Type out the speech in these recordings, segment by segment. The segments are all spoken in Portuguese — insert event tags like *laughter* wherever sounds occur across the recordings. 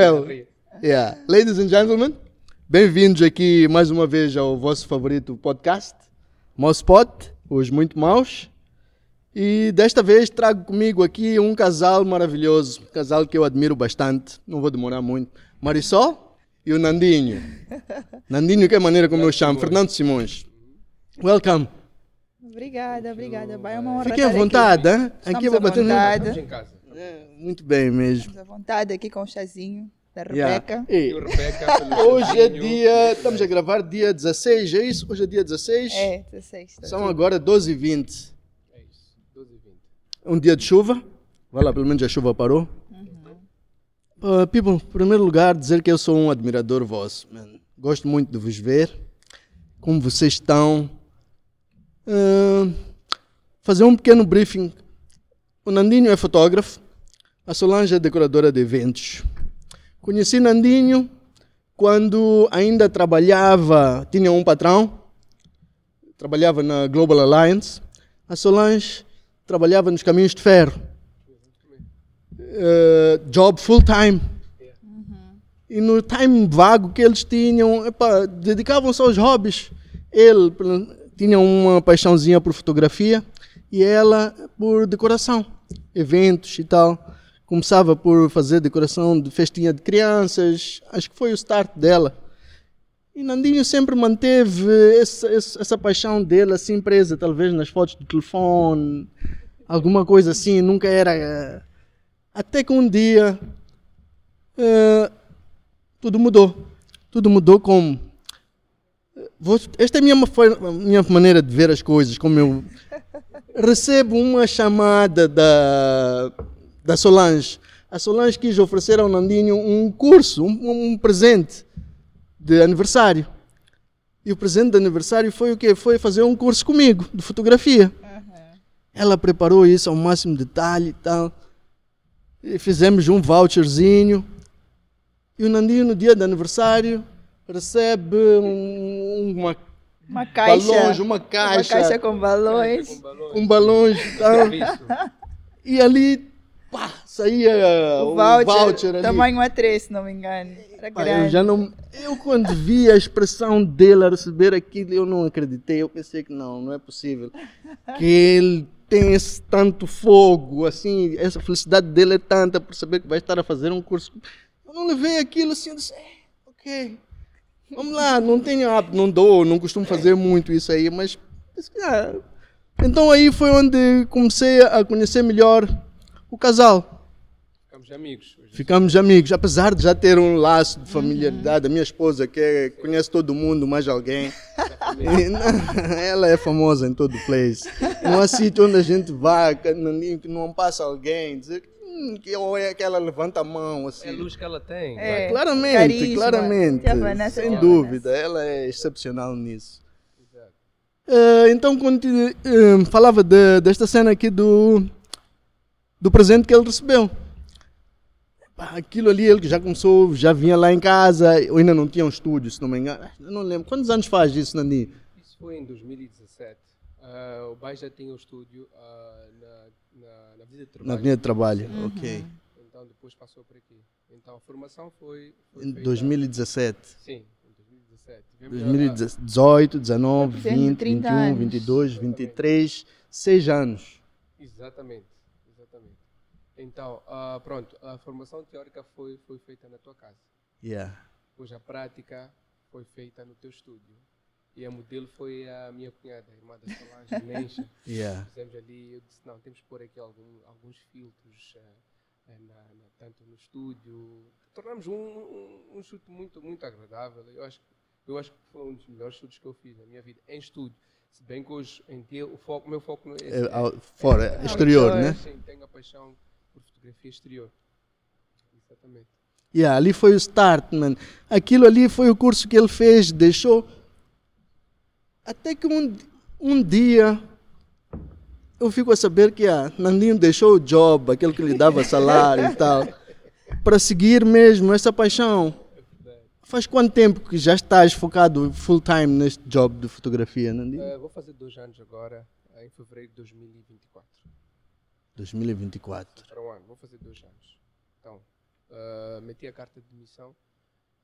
Well, yeah. Ladies and gentlemen, bem-vindos aqui mais uma vez ao vosso favorito podcast, Mospot, os muito maus. E desta vez trago comigo aqui um casal maravilhoso, um casal que eu admiro bastante, não vou demorar muito. Marisol e o Nandinho. *laughs* Nandinho, que é a maneira como eu chamo, Fernando Simões. Welcome. Obrigada, obrigada. Vai, é uma honra Fiquem à vontade, aqui. hein? Estamos Aqui eu vou à bater no- vontade. Estamos em casa. É, muito bem mesmo. Estamos à vontade aqui com o chazinho da Yeah. Rebeca. Ei, Eu, Rebeca, *laughs* Hoje é dia. Estamos a gravar dia 16, é isso? Hoje é dia 16. É, 16. tá São tudo. agora 12h20. É isso, 12 e 20. Um dia de chuva. Vai lá, pelo menos a chuva parou. Uh, people, em primeiro lugar, dizer que eu sou um admirador vosso. man. Gosto muito de vos ver. Como vocês estão. Uh, fazer um pequeno briefing. O Nandinho é fotógrafo. A Solange é decoradora de eventos. Conheci Nandinho quando ainda trabalhava, tinha um patrão, trabalhava na Global Alliance. A Solange trabalhava nos caminhos de ferro. Eh, job full time. E no time vago que eles tinham, dedicavam-se aos hobbies. Ele tinha uma paixãozinha por fotografia e ela por decoração, eventos e tal. Começava por fazer decoração de festinha de crianças, acho que foi o start dela. E Nandinho sempre manteve essa, essa, paixão dele assim presa, talvez nas fotos do telefone, alguma coisa assim, nunca era. eh, Até que um dia eh, tudo mudou. Tudo mudou como. Esta é a minha, minha maneira de ver as coisas, como eu recebo uma chamada da, da Solange. A Solange quis oferecer ao Nandinho um curso, um, um presente de aniversário. E o presente de aniversário foi o quê? Foi fazer um curso comigo, de fotografia. Ela preparou isso ao máximo detalhe e tal. E fizemos um voucherzinho. E o Nandinho, no dia do aniversário, recebe um- uma, Uma caixa. balões, uma caixa, Uma caixa com balões. Com balões. com balões e. E ali, pá, saía O o voucher, voucher, ali. tamanho A3, se não me engano. Pá, eu já não. Eu quando vi a expressão dele a receber aquilo, eu não acreditei. Eu pensei que não, não é possível. Que ele tem esse tanto fogo, assim, essa felicidade dele é tanta por saber que vai estar a fazer um curso. Eu não levei aquilo assim, eu disse, "É, ok. Vamos lá, não tenho hábito, não dou, não costumo fazer muito isso aí, mas. "Ah." Então aí foi onde comecei a conhecer melhor o casal. Ficamos amigos. Ficamos amigos, apesar de já ter um laço de familiaridade. A minha esposa, que é- conhece todo mundo, mais alguém. E, não, *laughs* ela é famosa em todo o place. Não há sítio onde a gente vai, que não, passa alguém, dizer "Hum, que ou é que ela levanta a mão, É a assim. luz que ela tem. É. Claramente, Carisma. claramente. Sem dúvida, ela é excepcional nisso. Exato. Eh, então, eh, falava de- desta cena aqui do, do presente que ele recebeu. Aquilo ali, ele que já começou, já vinha lá em casa, eu ainda não tinha um estúdio, se não me engano. Eu não lembro. Quantos anos faz isso, Nandi? Isso foi em 2017. Ah, o Bai já tinha o estúdio ah, na, na, na Avenida de Trabalho. Na Avenida de Trabalho, ok. Então depois passou por aqui. Então a formação foi. foi Em feita- 2017. Sim, em 2017. Tivemos a- 2018, 19, Representa 20, 30 21, anos. 22, 23, 6 anos. Exatamente. Então, ah, pronto, a formação teórica foi, foi feita na tua casa. Yeah. Depois a prática foi feita no teu estúdio. E a modelo foi a minha cunhada, a irmã da Solange, Nencha. *laughs* Yeah. Fizemos ali, eu disse, não, temos que pôr aqui algum, alguns filtros, eh, na, na- tanto no estúdio. Tornamos um, um, um chute muito, muito agradável. Eu acho, que- eu acho que foi um dos melhores chutes que eu fiz na minha vida, em estúdio. Se bem que hoje em dia o foco, meu foco não é, É, ao- fora, exterior, né? Sim, tenho a paixão por fotografia exterior. Exatamente. Yeah, ali foi o start, man. Aquilo ali foi o curso que ele fez, deixou. Até que um, um dia eu fico a saber que a Nandinho deixou o job, aquele que lhe dava salário e tal, para seguir mesmo essa paixão. Faz quanto tempo que já estás focado full time neste job de fotografia, Nandinho? Eh, vou fazer dois anos agora, em fevereiro de 2024. 2024. Para um ano, vou fazer dois anos. Então, ah, meti a carta de demissão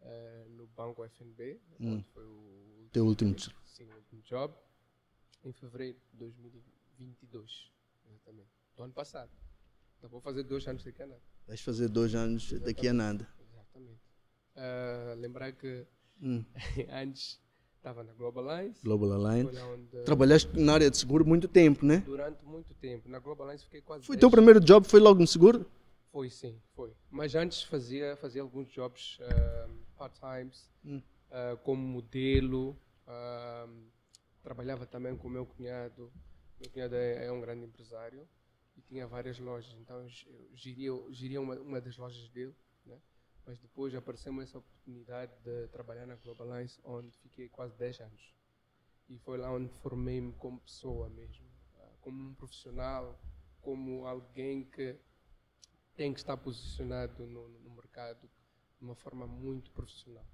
ah, no banco FNB, Hum. onde foi o Teu último jo- sim, o último job, em fevereiro de 2022, exatamente, do ano passado. Então vou fazer dois anos de Canadá. Vais fazer dois anos daqui a nada. Exatamente. Ah, lembrar que Hum. *laughs* antes estava na Global Lines, Global lá onde, Trabalhaste na área de seguro muito tempo, né? durante muito tempo. Na Global Lines fiquei quase Foi o 10 teu primeiro job, foi logo no seguro? Foi sim, foi. Mas antes fazia, fazia alguns jobs ah, part-times, Hum. ah, como modelo. ah, trabalhava também com o meu cunhado. Meu cunhado é, é um grande empresário e tinha várias lojas. Então eu geria, geria uma, uma das lojas dele. Mas depois apareceu-me essa oportunidade de trabalhar na Global Lines, onde fiquei quase 10 anos. E foi lá onde formei-me como pessoa mesmo, ah, como um profissional, como alguém que tem que estar posicionado no, no mercado de uma forma muito profissional.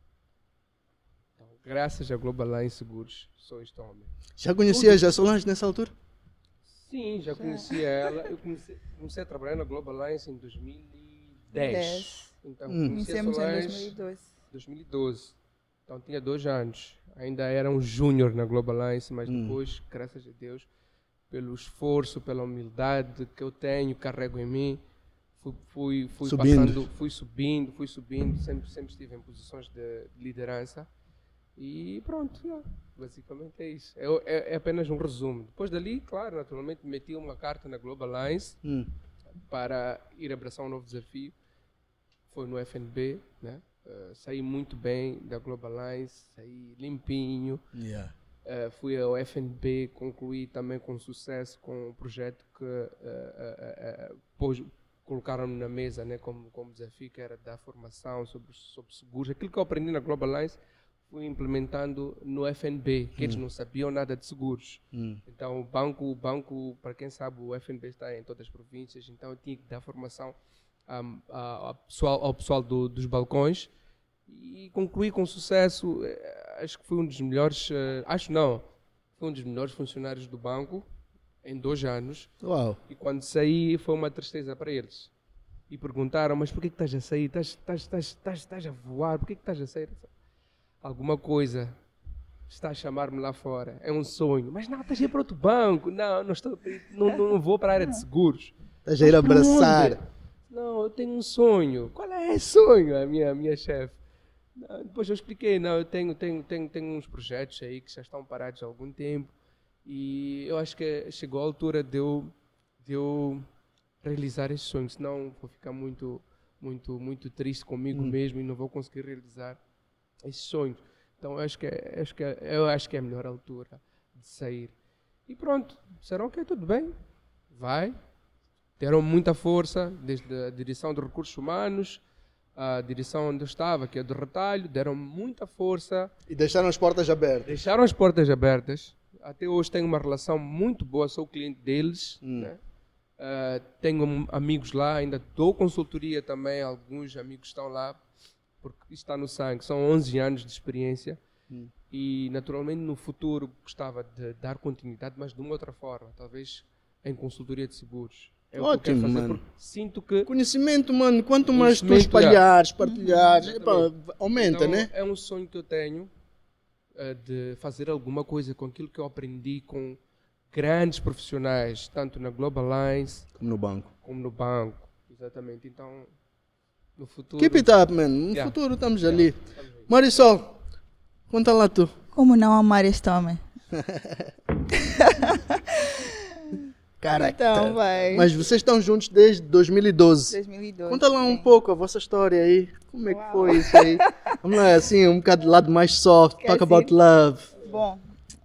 Então, graças à Global Line Seguros, sou este homem. Já conhecias a Solange nessa altura? Sim, já conhecia ela. Eu comecei, comecei a trabalhar na Global Lines em 2010. Dez. Então, Hum. em Solange 2012. 2012. Então tinha dois anos. Ainda era um júnior na Global Lines, mas Hum. depois, graças a Deus, pelo esforço, pela humildade que eu tenho, carrego em mim, fui, fui, fui Subindo. passando, fui subindo, fui subindo, sempre, sempre estive em posições de liderança. E pronto, yeah, basicamente é isso. É, é, é apenas um resumo. Depois dali, claro, naturalmente, meti uma carta na Global Lines Hum. para ir abraçar um novo desafio. Foi no FNB, né? Eh, saí muito bem da Global Lines, saí limpinho. Yeah. Eh, fui ao FNB, concluí também com sucesso com um projeto que eh, eh, pôs- colocaram na mesa né, como, como desafio, que era dar formação sobre, sobre seguros. Aquilo que eu aprendi na Global Lines fui implementando no FNB, que eles não sabiam nada de seguros. Hum. Então, o banco, o banco, para quem sabe, o FNB está em todas as províncias, então eu tinha que dar formação ao pessoal, ao pessoal do- dos balcões e concluí com sucesso. Eh, Acho que fui um dos melhores, eh, acho não, fui um dos melhores funcionários do banco em dois anos. Uau. E quando saí foi uma tristeza para eles. E perguntaram, mas por que, estás a sair? Estás, a voar? Por que, estás a sair? Alguma coisa está a chamar-me lá fora. É um sonho. Mas não, estás a ir para outro banco. Não, não, estou, não, não vou para a área de seguros. Estás a ir abraçar. Não, eu tenho um sonho. Qual é esse sonho? A minha, a minha chefe. Depois eu expliquei, não, eu tenho, tenho, tenho, tenho uns projetos aí que já estão parados há algum tempo e eu acho que chegou a altura de eu, de eu realizar esse sonho, senão vou ficar muito, muito, muito triste comigo mesmo e não vou conseguir realizar esse sonho. Então eu acho que, acho que, eu acho que é a melhor altura de sair. E pronto, disseram ok, tudo bem, vai, deram muita força, desde a direção de recursos humanos, a direção onde eu estava, que é do retalho, deram muita força, E deixaram as portas abertas. deixaram as portas abertas. Até hoje tenho uma relação muito boa, sou cliente deles. Hum. né? Ah, tenho amigos lá, ainda dou consultoria também, alguns amigos estão lá, porque está no sangue, são 11 anos de experiência. Hum. E naturalmente no futuro gostava de dar continuidade, mas de uma outra forma, talvez em consultoria de seguros. É o que eu quero Ótimo, fazer, mano. sinto que Conhecimento, mano, quanto mais tu espalhares, partilhares, Exatamente. epá, aumenta, Então, né? É um sonho que eu tenho eh, de fazer alguma coisa com aquilo que eu aprendi com grandes profissionais, tanto na Global Lines Como no banco. como no banco. Exatamente. Então, no futuro. Keep it up, man. No Yeah. futuro estamos ali. Marisol, conta lá tu. Como não amar este homem? *laughs* Caraca. Então, vai. Mas vocês estão juntos desde 2012. 2012. Conta lá um sim. pouco a vossa história aí. Como é que Uau. foi isso aí? *laughs* Vamos lá, assim, um bocado do lado mais soft. Quer Talk assim? about love. Bom,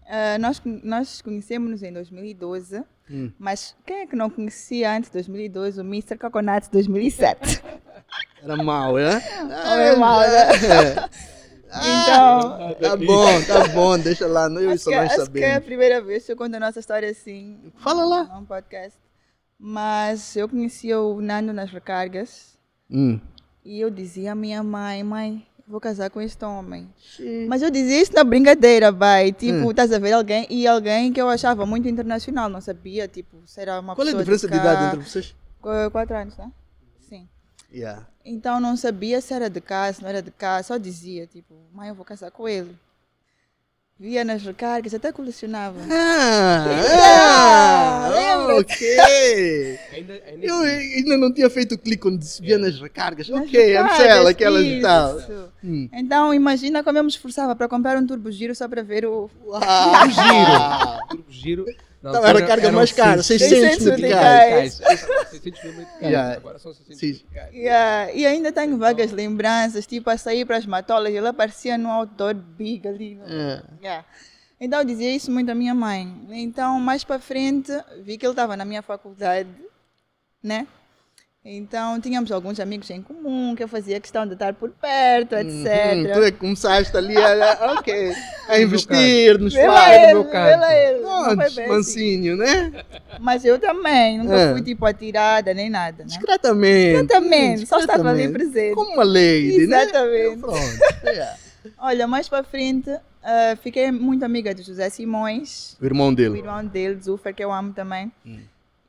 ah, nós, nós conhecemos-nos em 2012, Hum. mas quem é que não conhecia antes de 2012 o Mr. Coconut 2007? Era mau, é? *laughs* Homem mau, né? Então, Tá bom, tá bom, deixa lá. Eu e acho que, Solange acho que é a primeira vez que eu conto a nossa história assim Fala lá. num podcast. Mas eu conhecia o Nando nas recargas Hum. e eu dizia à minha mãe, mãe, vou casar com este homem. Sim. Mas eu dizia isso na brincadeira, vai. Tipo, Hum. estás a ver alguém e alguém que eu achava muito internacional, não sabia, tipo, se era uma Qual é a pessoa diferença de cá. idade entre vocês? Qu- Quatro anos, né? Yeah. Então não sabia se era de cá, se não era de cá, só dizia, tipo, mãe, eu vou casar com ele. Via nas recargas, até colecionava. Ah, Ah, ah, ok. *laughs* Ainda, ainda Eu ainda não tinha feito o clique quando se via nas recargas. Nas ok, recargas, Amstel, aquelas e isso. tal. Hum. Então imagina como eu me esforçava para comprar um turbo giro só para ver o. Uau. giro. *laughs* Turbo giro. Então era altura carga mais cara, 600 600 600 meticais. meticais. 600 mil. Yeah. Agora são 600 Sim. meticais. Yeah, E ainda tenho vagas lembranças, tipo a sair para as matolas, ele aparecia no outdoor big ali. no- É. Yeah. Então eu dizia isso muito à minha mãe. Então, mais para frente, vi que ele estava na minha faculdade, né? Então, tínhamos alguns amigos em comum, que eu fazia questão de estar por perto, Hum, etc. tu é que começaste ali a, ok, a *laughs* investir nos pais. vê canto. assim. mansinho, né? Mas eu também, nunca É. fui tipo atirada nem nada, né? Discretamente. Discretamente, só estava ali presente. Como uma lady, né? Exatamente. Pronto. yeah. *laughs* Olha, mais para frente, ah, fiquei muito amiga de José Simões, O irmão o dele. irmão dele, Zufer, que eu amo também. Hum.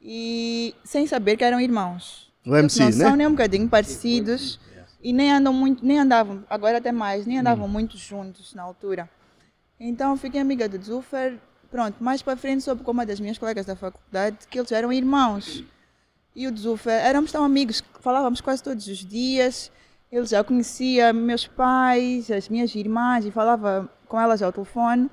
E sem saber que eram irmãos. MC, não são né? nem um bocadinho parecidos e nem andam muito, nem andavam, agora até mais, nem andavam muito juntos na altura. Então fiquei amiga do Zufer. Pronto, mais para frente soube com uma das minhas colegas da faculdade que eles eram irmãos. E o Zufer, éramos tão amigos, falávamos quase todos os dias. Ele já conhecia meus pais, as minhas irmãs e falava com elas ao telefone.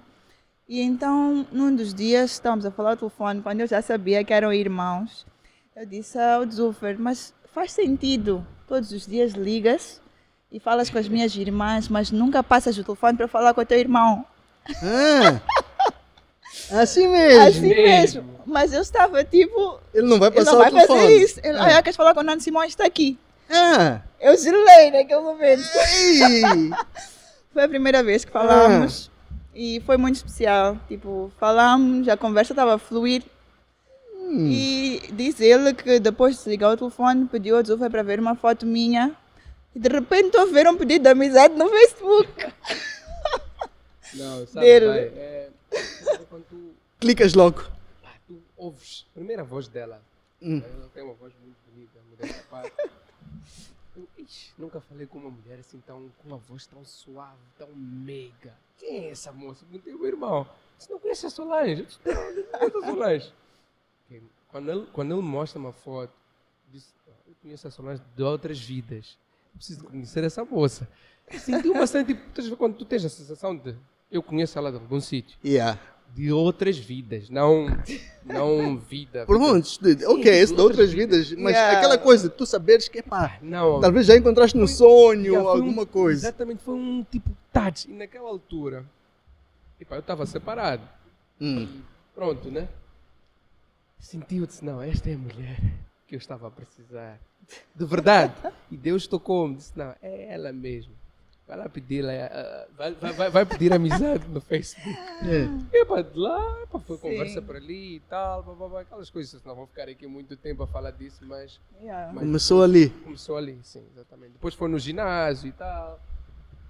E então, num dos dias, estávamos a falar ao telefone, quando eu já sabia que eram irmãos, eu disse ao Zufer, mas faz sentido, todos os dias ligas e falas com as minhas irmãs, mas nunca passas o telefone para falar com o teu irmão. Ah, assim mesmo. Assim mesmo. mesmo. Mas eu estava tipo, Ele não vai ele passar não vai o telefone. fazer isso. Ele, Ah. ah, queres falar com o Nando Simões? Está aqui. Ah, Eu gelei naquele momento. *laughs* Foi a primeira vez que falamos e foi muito especial. Tipo, falamos, a conversa estava a fluir Hum. e diz ele que depois de desligar o telefone pediu ao Zufa para ver uma foto minha e de repente estou a ver um pedido de amizade no Facebook. *laughs* Não, sabe, Dele. vai, é, quando tu, Clicas logo. pá, tu ouves a primeira voz dela, Hum. ela tem uma voz muito bonita, mulher da paz. Eu, ixi, nunca falei com uma mulher assim tão, com uma voz tão suave, tão meiga. Quem é essa moça? Perguntei ao meu irmão. Você não conhece a Solange? Eu disse, não, não conheço a Solange. Quando ele, quando ele mostra uma foto, "Ah, eu conheço a Solange de outras vidas. Eu preciso conhecer essa moça. Senti uma tipo, quando tu tens a sensação de eu conheço ela de algum sítio, Yeah. de outras vidas, não, não vida. Por vida- muitos, de- ok, isso de outras vidas, mas Yeah. aquela coisa de tu saberes que, pá, Não, talvez já encontraste no sonho Yeah, foi um- alguma coisa. Exatamente, foi um tipo touch. E naquela altura, epá, eu estava separado. Hum. Pronto, né? Senti, eu disse, não, esta é a mulher que eu estava a precisar. *laughs* De verdade. E Deus tocou-me, disse, não, é ela mesmo. Vai lá pedir, lá, ah, vai, vai, vai- vai pedir amizade no Facebook. É. E pá, de lá, pá, foi Sim. conversa por ali e tal, blá, blá, blá, aquelas coisas. Não vou ficar aqui muito tempo a falar disso, mas Yeah. Mas- Começou ali. começou ali, sim, exatamente. Depois foi no ginásio e tal.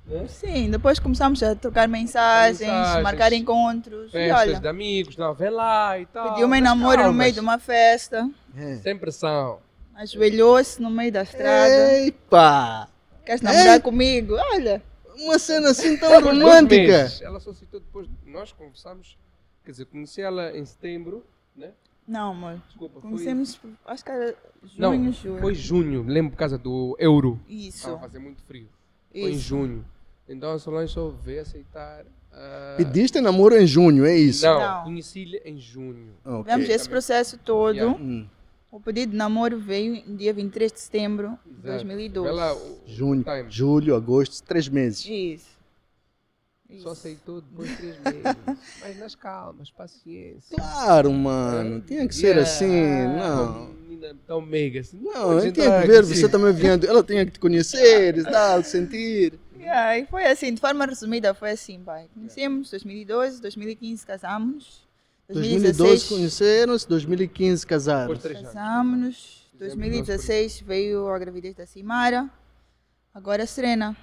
Né? Sim, depois começamos a trocar mensagens, Mensagens, marcar encontros. E Festas olha, de amigos, não, vem lá e tal. pediu-me em namoro no meio de uma festa, É. Sem pressão. ajoelhou-se no meio da estrada. Epa! Queres namorar É? comigo? Olha, Uma cena assim tão romântica. Ela só citou depois. Nós conversamos, quer dizer, conheci ela em setembro, né? não, amor. Desculpa, foi. Conhecemos, acho que era Não, junho, julho. foi junho, lembro por causa do euro. Isso, Estava a fazer muito frio. Foi em isso. junho. Então a Solange só veio aceitar. ah, Pediste namoro em junho, é isso? Não, Não. conheci-lhe em junho. Ok. Tivemos esse processo todo. Yeah. Hum. O pedido de namoro veio no dia 23 de setembro de Exato. 2012. Vê lá, o- Junho, time. julho, agosto, três meses. Isso. Só Isso. aceitou depois de três meses. *laughs* Mas nas calmas, paciência. Claro, mano. Tinha que ser Yeah. assim, não. Menina tão meiga assim. Não, tinha entrar que ver, você também vendo. Ela tinha que te conhecer e tal, sentir. Yeah, e foi assim, de forma resumida, foi assim, pai. Conhecemos 2012, 2015 casamos. 2012 2016 conheceram-se, 2015 casaram. Fizemos 2016 veio a gravidez da Simara. Agora a Serena.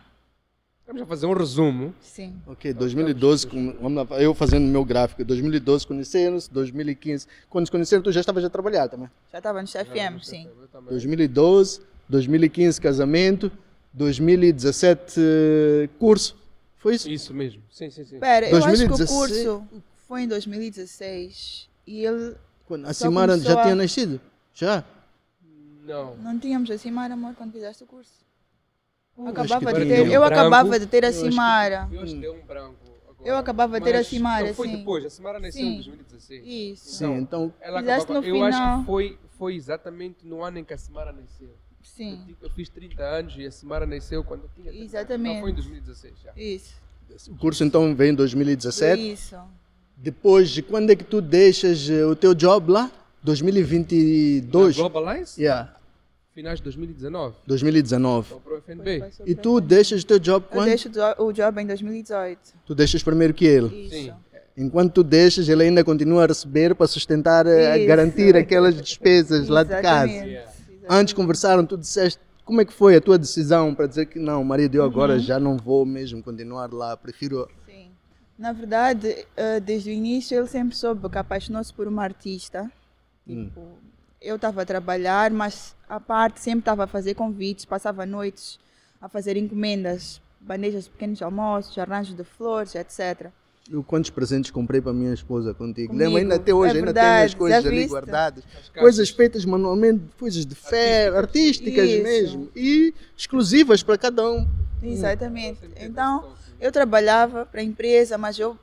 Vamos a fazer um resumo. Sim. Ok, 2012, com- vamos lá, eu fazendo o meu gráfico. 2012 conheceram-se, 2015. Quando se conheceram, tu já estavas a trabalhar também. Já estava no Já, FM, já sim. foi, eu também. 2012, 2015 casamento, 2017 eh, curso. Foi isso? Isso mesmo. Sim, sim, sim. Pera, eu acho que o 2016. curso foi em 2016 e ele Quando a Simara já a- tinha nascido? Já? Não. não tínhamos a Simara, amor, quando fizeste o curso. Eu acho acabava de ter, eu Branco. acabava de ter a Eu acho Simara. Eu acho que deu um branco. Agora. Eu acabava de ter a Mas- Simara, foi sim. depois. A Simara nasceu Sim. em 2016. Isso. Sim, então. Ela acabava, no eu acho final. que foi, foi exatamente no ano em que a Simara nasceu. Sim. Eu, eu fiz 30 anos e a Simara nasceu quando eu tinha 30 Exatamente. Não, foi em 2016 já. Isso. O curso então vem em 2017. Isso. Depois, de quando é que tu deixas eh, o teu job lá? 2022? Na Globalize, Yeah, finais de 2019. 2019. Então, para o FNB. E tu deixas o teu job Eu quando? deixo o jo- o job em 2018. Tu deixas primeiro que ele. Isso. Sim. Enquanto tu deixas, ele ainda continua a receber para sustentar, eh, a garantir aquelas despesas lá de casa. Yeah. Antes conversaram, tu disseste como é que foi a tua decisão para dizer que não, marido, eu Uhum. agora já não vou mesmo continuar lá, prefiro. Sim. Na verdade, eh, desde o início ele sempre soube que apaixonou-se por uma artista. Tipo, eu estava a trabalhar, mas à parte sempre estava a fazer convites, passava noites a fazer encomendas, bandejas de pequenos almoços, arranjos de flores, etc. Eu quantos presentes comprei para minha esposa contigo? Comigo. Lembro ainda até hoje, É ainda tenho as verdade, coisas ali guardadas. Coisas feitas manualmente, coisas de fé, artísticas Isso. mesmo. E exclusivas para cada um. Exatamente. Teve Então, eu trabalhava para a empresa, mas eu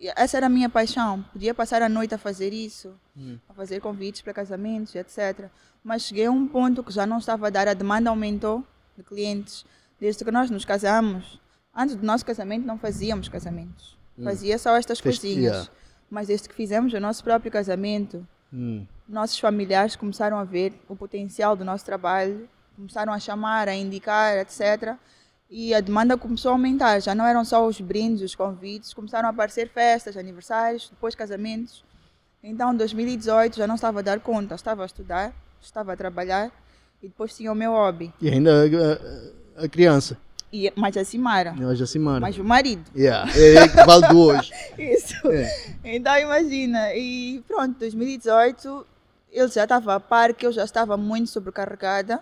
essa era a minha paixão. Podia passar a noite a fazer isso, a fazer convites para casamentos, etc. Mas cheguei a um ponto que já não estava a dar, a demanda aumentou de clientes. Desde que nós nos casamos, antes do nosso casamento não fazíamos casamentos. Fazia só estas Fez- coisinhas. yeah. Mas desde que fizemos o nosso próprio casamento, Hum. nossos familiares começaram a ver o potencial do nosso trabalho, começaram a chamar, a indicar, etc. E a demanda começou a aumentar. Já não eram só os brindes, os convites, começaram a aparecer festas, aniversários, depois casamentos. Então, em 2018 já não estava a dar conta, estava a estudar, estava a trabalhar e depois tinha o meu hobby. E ainda a, a- a criança, E, mas a Simara, hoje a Simara. mas o marido. Yeah. É, é que vale do hoje. *laughs* Isso. É. Então imagina, e pronto, 2018 ele já estava a par que eu já estava muito sobrecarregada.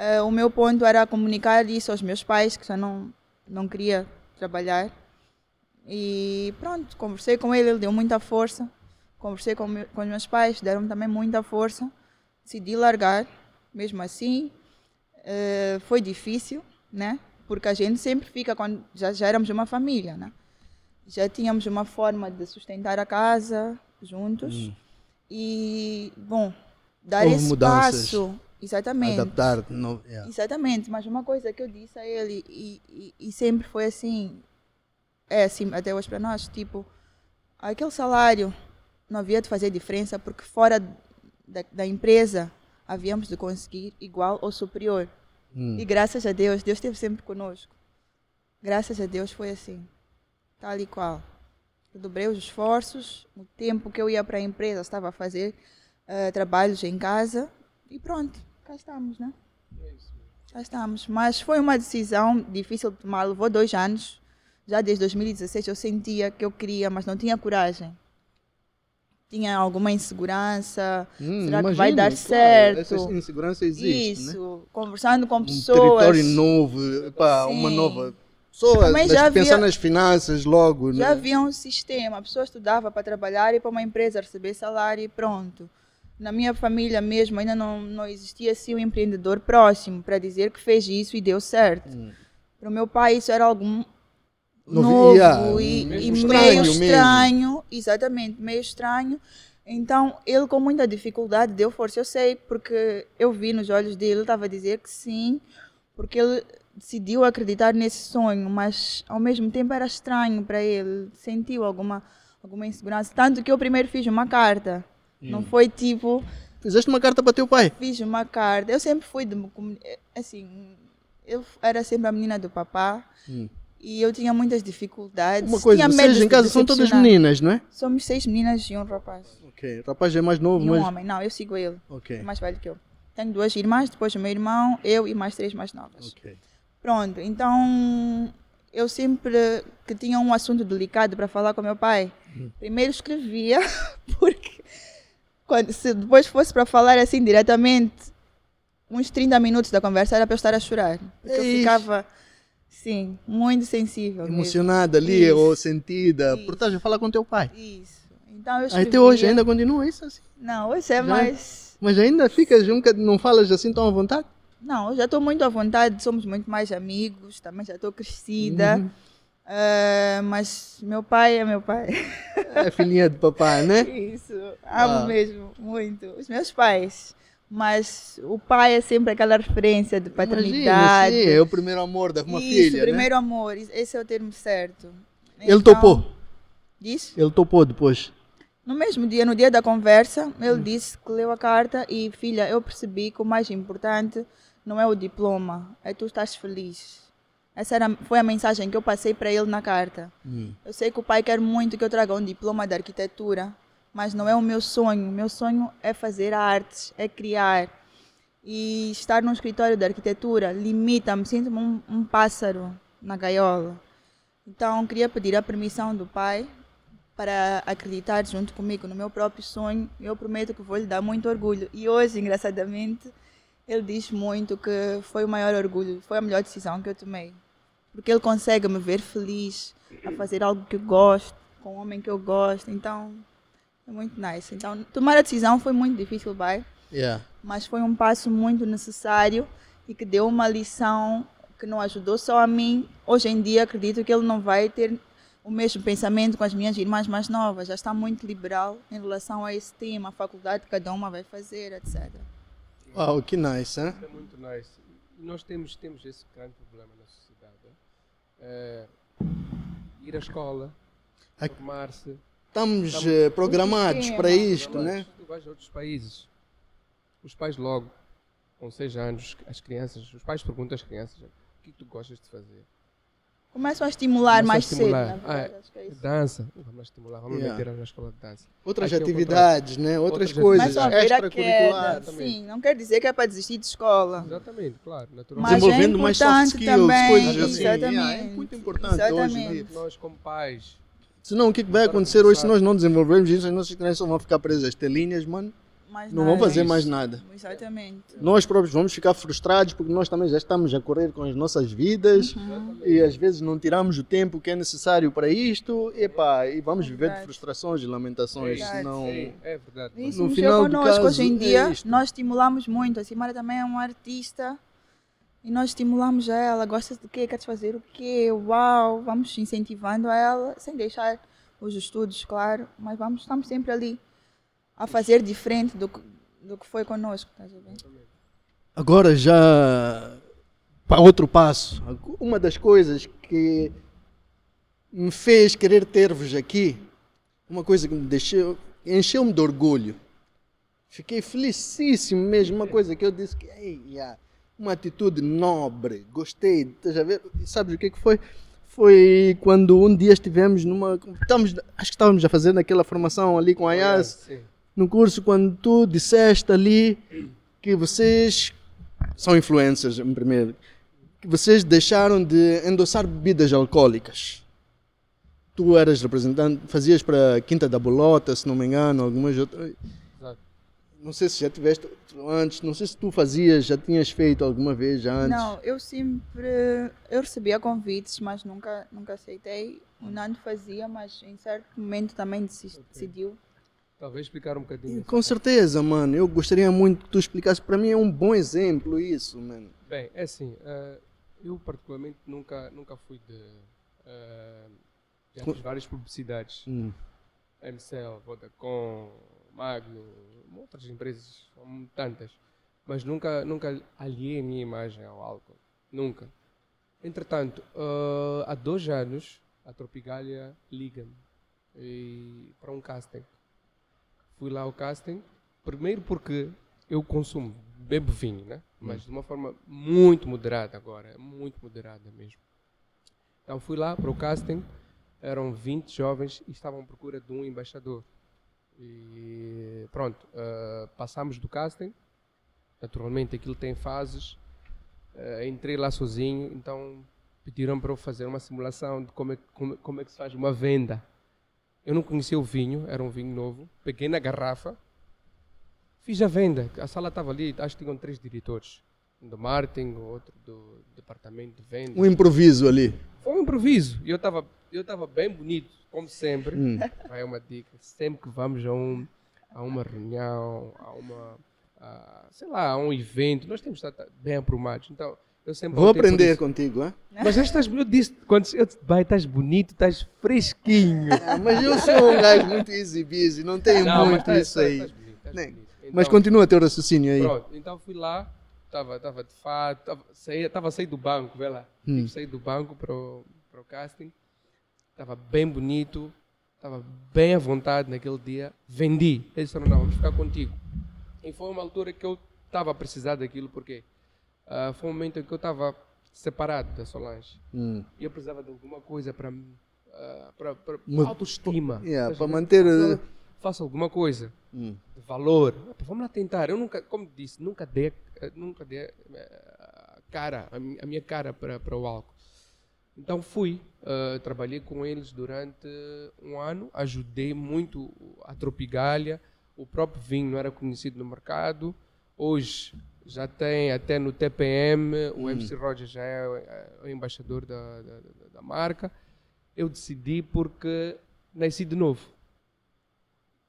Eh, o meu ponto era comunicar isso aos meus pais, que já não, não queria trabalhar. E pronto, conversei com ele, ele deu muita força. Conversei com, meu- com os meus pais, deram também muita força. Decidi largar, mesmo assim. Eh, foi difícil, né? Porque a gente sempre fica, quando já, já éramos uma família, né? já tínhamos uma forma de sustentar a casa juntos e bom dar Houve esse mudanças. espaço exatamente Adaptar. No, yeah. exatamente mas uma coisa que eu disse a ele e, e, e sempre foi assim é assim até hoje para nós tipo aquele salário não havia de fazer diferença porque fora da, da empresa havíamos de conseguir igual ou superior Hum. e graças a Deus, Deus esteve sempre conosco. Graças a Deus foi assim, tal e qual. Eu dobrei os esforços, o tempo que eu ia para a empresa estava a fazer eh, trabalhos em casa e pronto, cá estamos, né? Cá estamos. Mas foi uma decisão difícil de tomar, levou dois anos. Já desde 2016 eu sentia que eu queria, mas não tinha coragem. Tinha alguma insegurança. Hum, Será que vai dar claro, certo? Essa insegurança existe. Né? Isso, conversando com Um pessoas. território novo, pá, uma nova pessoa. Também já havia- pensar nas finanças logo. Já né? havia um sistema, a pessoa estudava para trabalhar e para uma empresa receber salário e pronto. Na minha família mesmo ainda não, não existia assim um empreendedor próximo para dizer que fez isso e deu certo. Para o meu pai isso era Novi- novo yeah, e, mesmo e estranho meio mesmo. estranho, exatamente, meio estranho. Então ele com muita dificuldade deu força, eu sei, porque eu vi nos olhos dele, ele estava a dizer que sim, porque ele decidiu acreditar nesse sonho, mas ao mesmo tempo era estranho para ele, sentiu alguma alguma insegurança, tanto que eu primeiro fiz uma carta. Não foi tipo, Fizeste uma carta para teu pai. fiz uma carta. Eu sempre fui de assim, eu era sempre a menina do papá. E eu tinha muitas dificuldades. Uma coisa, tinha vocês em casa são todas meninas, não é? Somos seis meninas e um rapaz. Ok. O rapaz é mais novo, E um mas. homem. Não, eu sigo ele. Ok. É mais velho que eu. Tenho duas irmãs, depois o meu irmão, eu e mais três mais novas. Ok. Pronto, então eu sempre que tinha um assunto delicado para falar com meu pai, primeiro escrevia, *laughs* porque quando, se depois fosse para falar assim diretamente, uns 30 minutos da conversa era para eu estar a chorar. Porque eu Ixi. ficava, sim, muito sensível. mesmo. Emocionada ali Isso. ou sentida Isso. por estás a falar com teu pai. Isso. Então eu Até hoje ainda continua isso assim. Não, hoje é Já? mais... Mas ainda ficas, nunca não falas assim tão à vontade? Não, eu já estou muito à vontade, somos muito mais amigos, também já estou crescida. Uhum. Ah, mas meu pai é meu pai. É filhinha de papai, né? Isso, amo Ah. mesmo, muito. Os meus pais. Mas o pai é sempre aquela referência de Imagina, paternidade. sim, é o primeiro amor da uma Isso, filha, primeiro amor, is- esse é o termo certo. né? Ele Então, topou, Disse? ele topou depois. No mesmo dia, no dia da conversa, Hum. ele disse que leu a carta e, filha, eu percebi que o mais importante não é o diploma, é tu estás feliz. Essa era, foi a mensagem que eu passei para ele na carta. Hum. Eu sei que o pai quer muito que eu traga um diploma de arquitetura, mas não é o meu sonho. O meu sonho é fazer artes, é criar. E estar num escritório de arquitetura limita-me, sinto-me um, um pássaro na gaiola. Então, queria pedir a permissão do pai para acreditar junto comigo no meu próprio sonho. Eu prometo que vou lhe dar muito orgulho. E hoje, engraçadamente, ele diz muito que foi o maior orgulho, foi a melhor decisão que eu tomei. Porque ele consegue me ver feliz a fazer algo que eu gosto, com um homem que eu gosto. Então, é muito nice. Então, tomar a decisão foi muito difícil, pai Yeah. mas foi um passo muito necessário e que deu uma lição que não ajudou só a mim. Hoje em dia acredito que ele não vai ter o mesmo pensamento com as minhas irmãs mais novas, já está muito liberal em relação a esse tema, a faculdade que cada uma vai fazer, etc. Uau, que nice, hein? É muito nice. Nós temos, temos esse grande problema na sociedade. É, ir à escola, formar-se. Estamos Estamos- eh, programados sistema, para isto, Mas né? Tu vais a outros países. Os pais logo, com 6 anos, as crianças, os pais perguntam às crianças o que tu gostas de fazer. Começam a estimular Começam a mais estimular. cedo, na verdade, Ah, acho que é isso. Dança, vamos estimular, vamos Yeah. meter na escola de dança. Outras Aqui é atividades, né? Outras, Outras coisas a a extracurriculares. Exatamente. sim, não quer dizer que é para desistir de escola. Exatamente, claro, Mas naturalmente. Desenvolvendo é mais soft skills, também, coisas assim. exatamente. É muito importante hoje Exatamente. dia. Nós, como pais, Senão o que que vai acontecer hoje se nós não desenvolvermos isso? As nossas crianças vão ficar presas às telinhas, mano. Mais Não vão nada. fazer mais nada. Exatamente. Nós próprios vamos ficar frustrados porque nós também já estamos a correr com as nossas vidas Uhum. e às vezes não tiramos o tempo que é necessário para isto epá, e vamos viver de frustrações e lamentações. Verdade. Senão... sim, é verdade. Isso No final do connosco. caso, Hoje em é dia, isto. nós estimulamos muito. A Simara também é uma artista e nós estimulamos ela. Gosta de quê? Queres fazer o quê? Uau! Vamos incentivando ela, sem deixar os estudos, claro, mas vamos, estamos sempre ali a fazer diferente do, que- do que foi connosco. Estás a ver? Agora já para outro passo. Uma das coisas que me fez querer ter-vos aqui, uma coisa que me deixou, encheu-me de orgulho. Fiquei felicíssimo mesmo, uma coisa que eu disse que ei, yeah, uma atitude nobre, gostei, estás a ver? E sabes o que que foi? Foi quando um dia estivemos numa, estamos, acho que estávamos a fazer naquela formação ali com a Yas, Sim. No curso quando tu disseste ali que vocês são influencers, em primeiro, que vocês deixaram de endossar bebidas alcoólicas. Tu eras representante, fazias para a Quinta da Bolota, se não me engano, algumas outras. Exato. Não sei se já tiveste antes, não sei se tu fazias, já tinhas feito alguma vez já antes. Não, eu sempre eu recebia convites, mas nunca nunca aceitei. O Nando fazia, mas em certo momento também decidiu. Talvez explicar um bocadinho. Com certeza, mano. Eu gostaria muito que tu explicasse. Para mim é um bom exemplo isso, mano. Bem, é assim, eh, eu particularmente nunca, nunca fui de. eh, já fiz várias publicidades. Hum. MCL, Vodacom, Magno, outras empresas, tantas. Mas nunca, nunca aliei a minha imagem ao álcool. Nunca. Entretanto, eh, há dois anos, a Tropigália liga-me para um casting. Fui lá ao casting, primeiro porque eu consumo, bebo vinho, né? Mas de uma forma muito moderada agora, muito moderada mesmo. Então fui lá para o casting, eram 20 jovens e estavam à procura de um embaixador. E pronto, eh, passámos do casting, naturalmente aquilo tem fases, eh, entrei lá sozinho, então pediram para eu fazer uma simulação de como é, como, como é que se faz uma venda. Eu não conhecia o vinho, era um vinho novo, peguei na garrafa, Fiz a venda. A sala estava ali, acho que tinham três diretores. Um do marketing, outro do departamento de vendas. Um improviso ali. Foi um improviso. E eu estava eu tava bem bonito, como sempre. Hum. *laughs* Vai uma dica. Sempre que vamos a, um, a uma reunião, a uma, a, sei lá, a um evento, nós temos que estar bem aprumados. Então, Vou aprender contigo, hein? *laughs* Mas já estás, eu disse, quando eu disse, vai, estás bonito, estás fresquinho. Ah, mas eu sou um gajo muito easy busy, não tenho Não, mas muito estás- isso aí. estás bonito, Nem- bonito. Mas Então, continua teu raciocínio aí. Pronto, então fui lá, estava tava de fato, estava saí, tava sair do banco, vê lá. Hum. Que sair do banco para o casting. Estava bem bonito, estava bem à vontade naquele dia. Vendi. Eles disseram, não, vamos ficar contigo. E foi uma altura que eu estava a precisar daquilo, porque ah, foi um momento em que eu estava separado da Solange. Hum. E eu precisava de alguma coisa para ah, para autoestima. Yeah, para manter, eh, Faço- Faço alguma coisa Hum. de valor. Vamos lá tentar. Eu nunca, como disse, nunca dei, eh, nunca dei eh, a cara, a mi- a minha cara para, o álcool. Então fui, eh, trabalhei com eles durante um ano, ajudei muito a Tropigalha, o próprio vinho não era conhecido no mercado. Hoje já tem até no TPM, o MC Roger já é o embaixador da, da, da- marca. Eu decidi porque nasci de novo.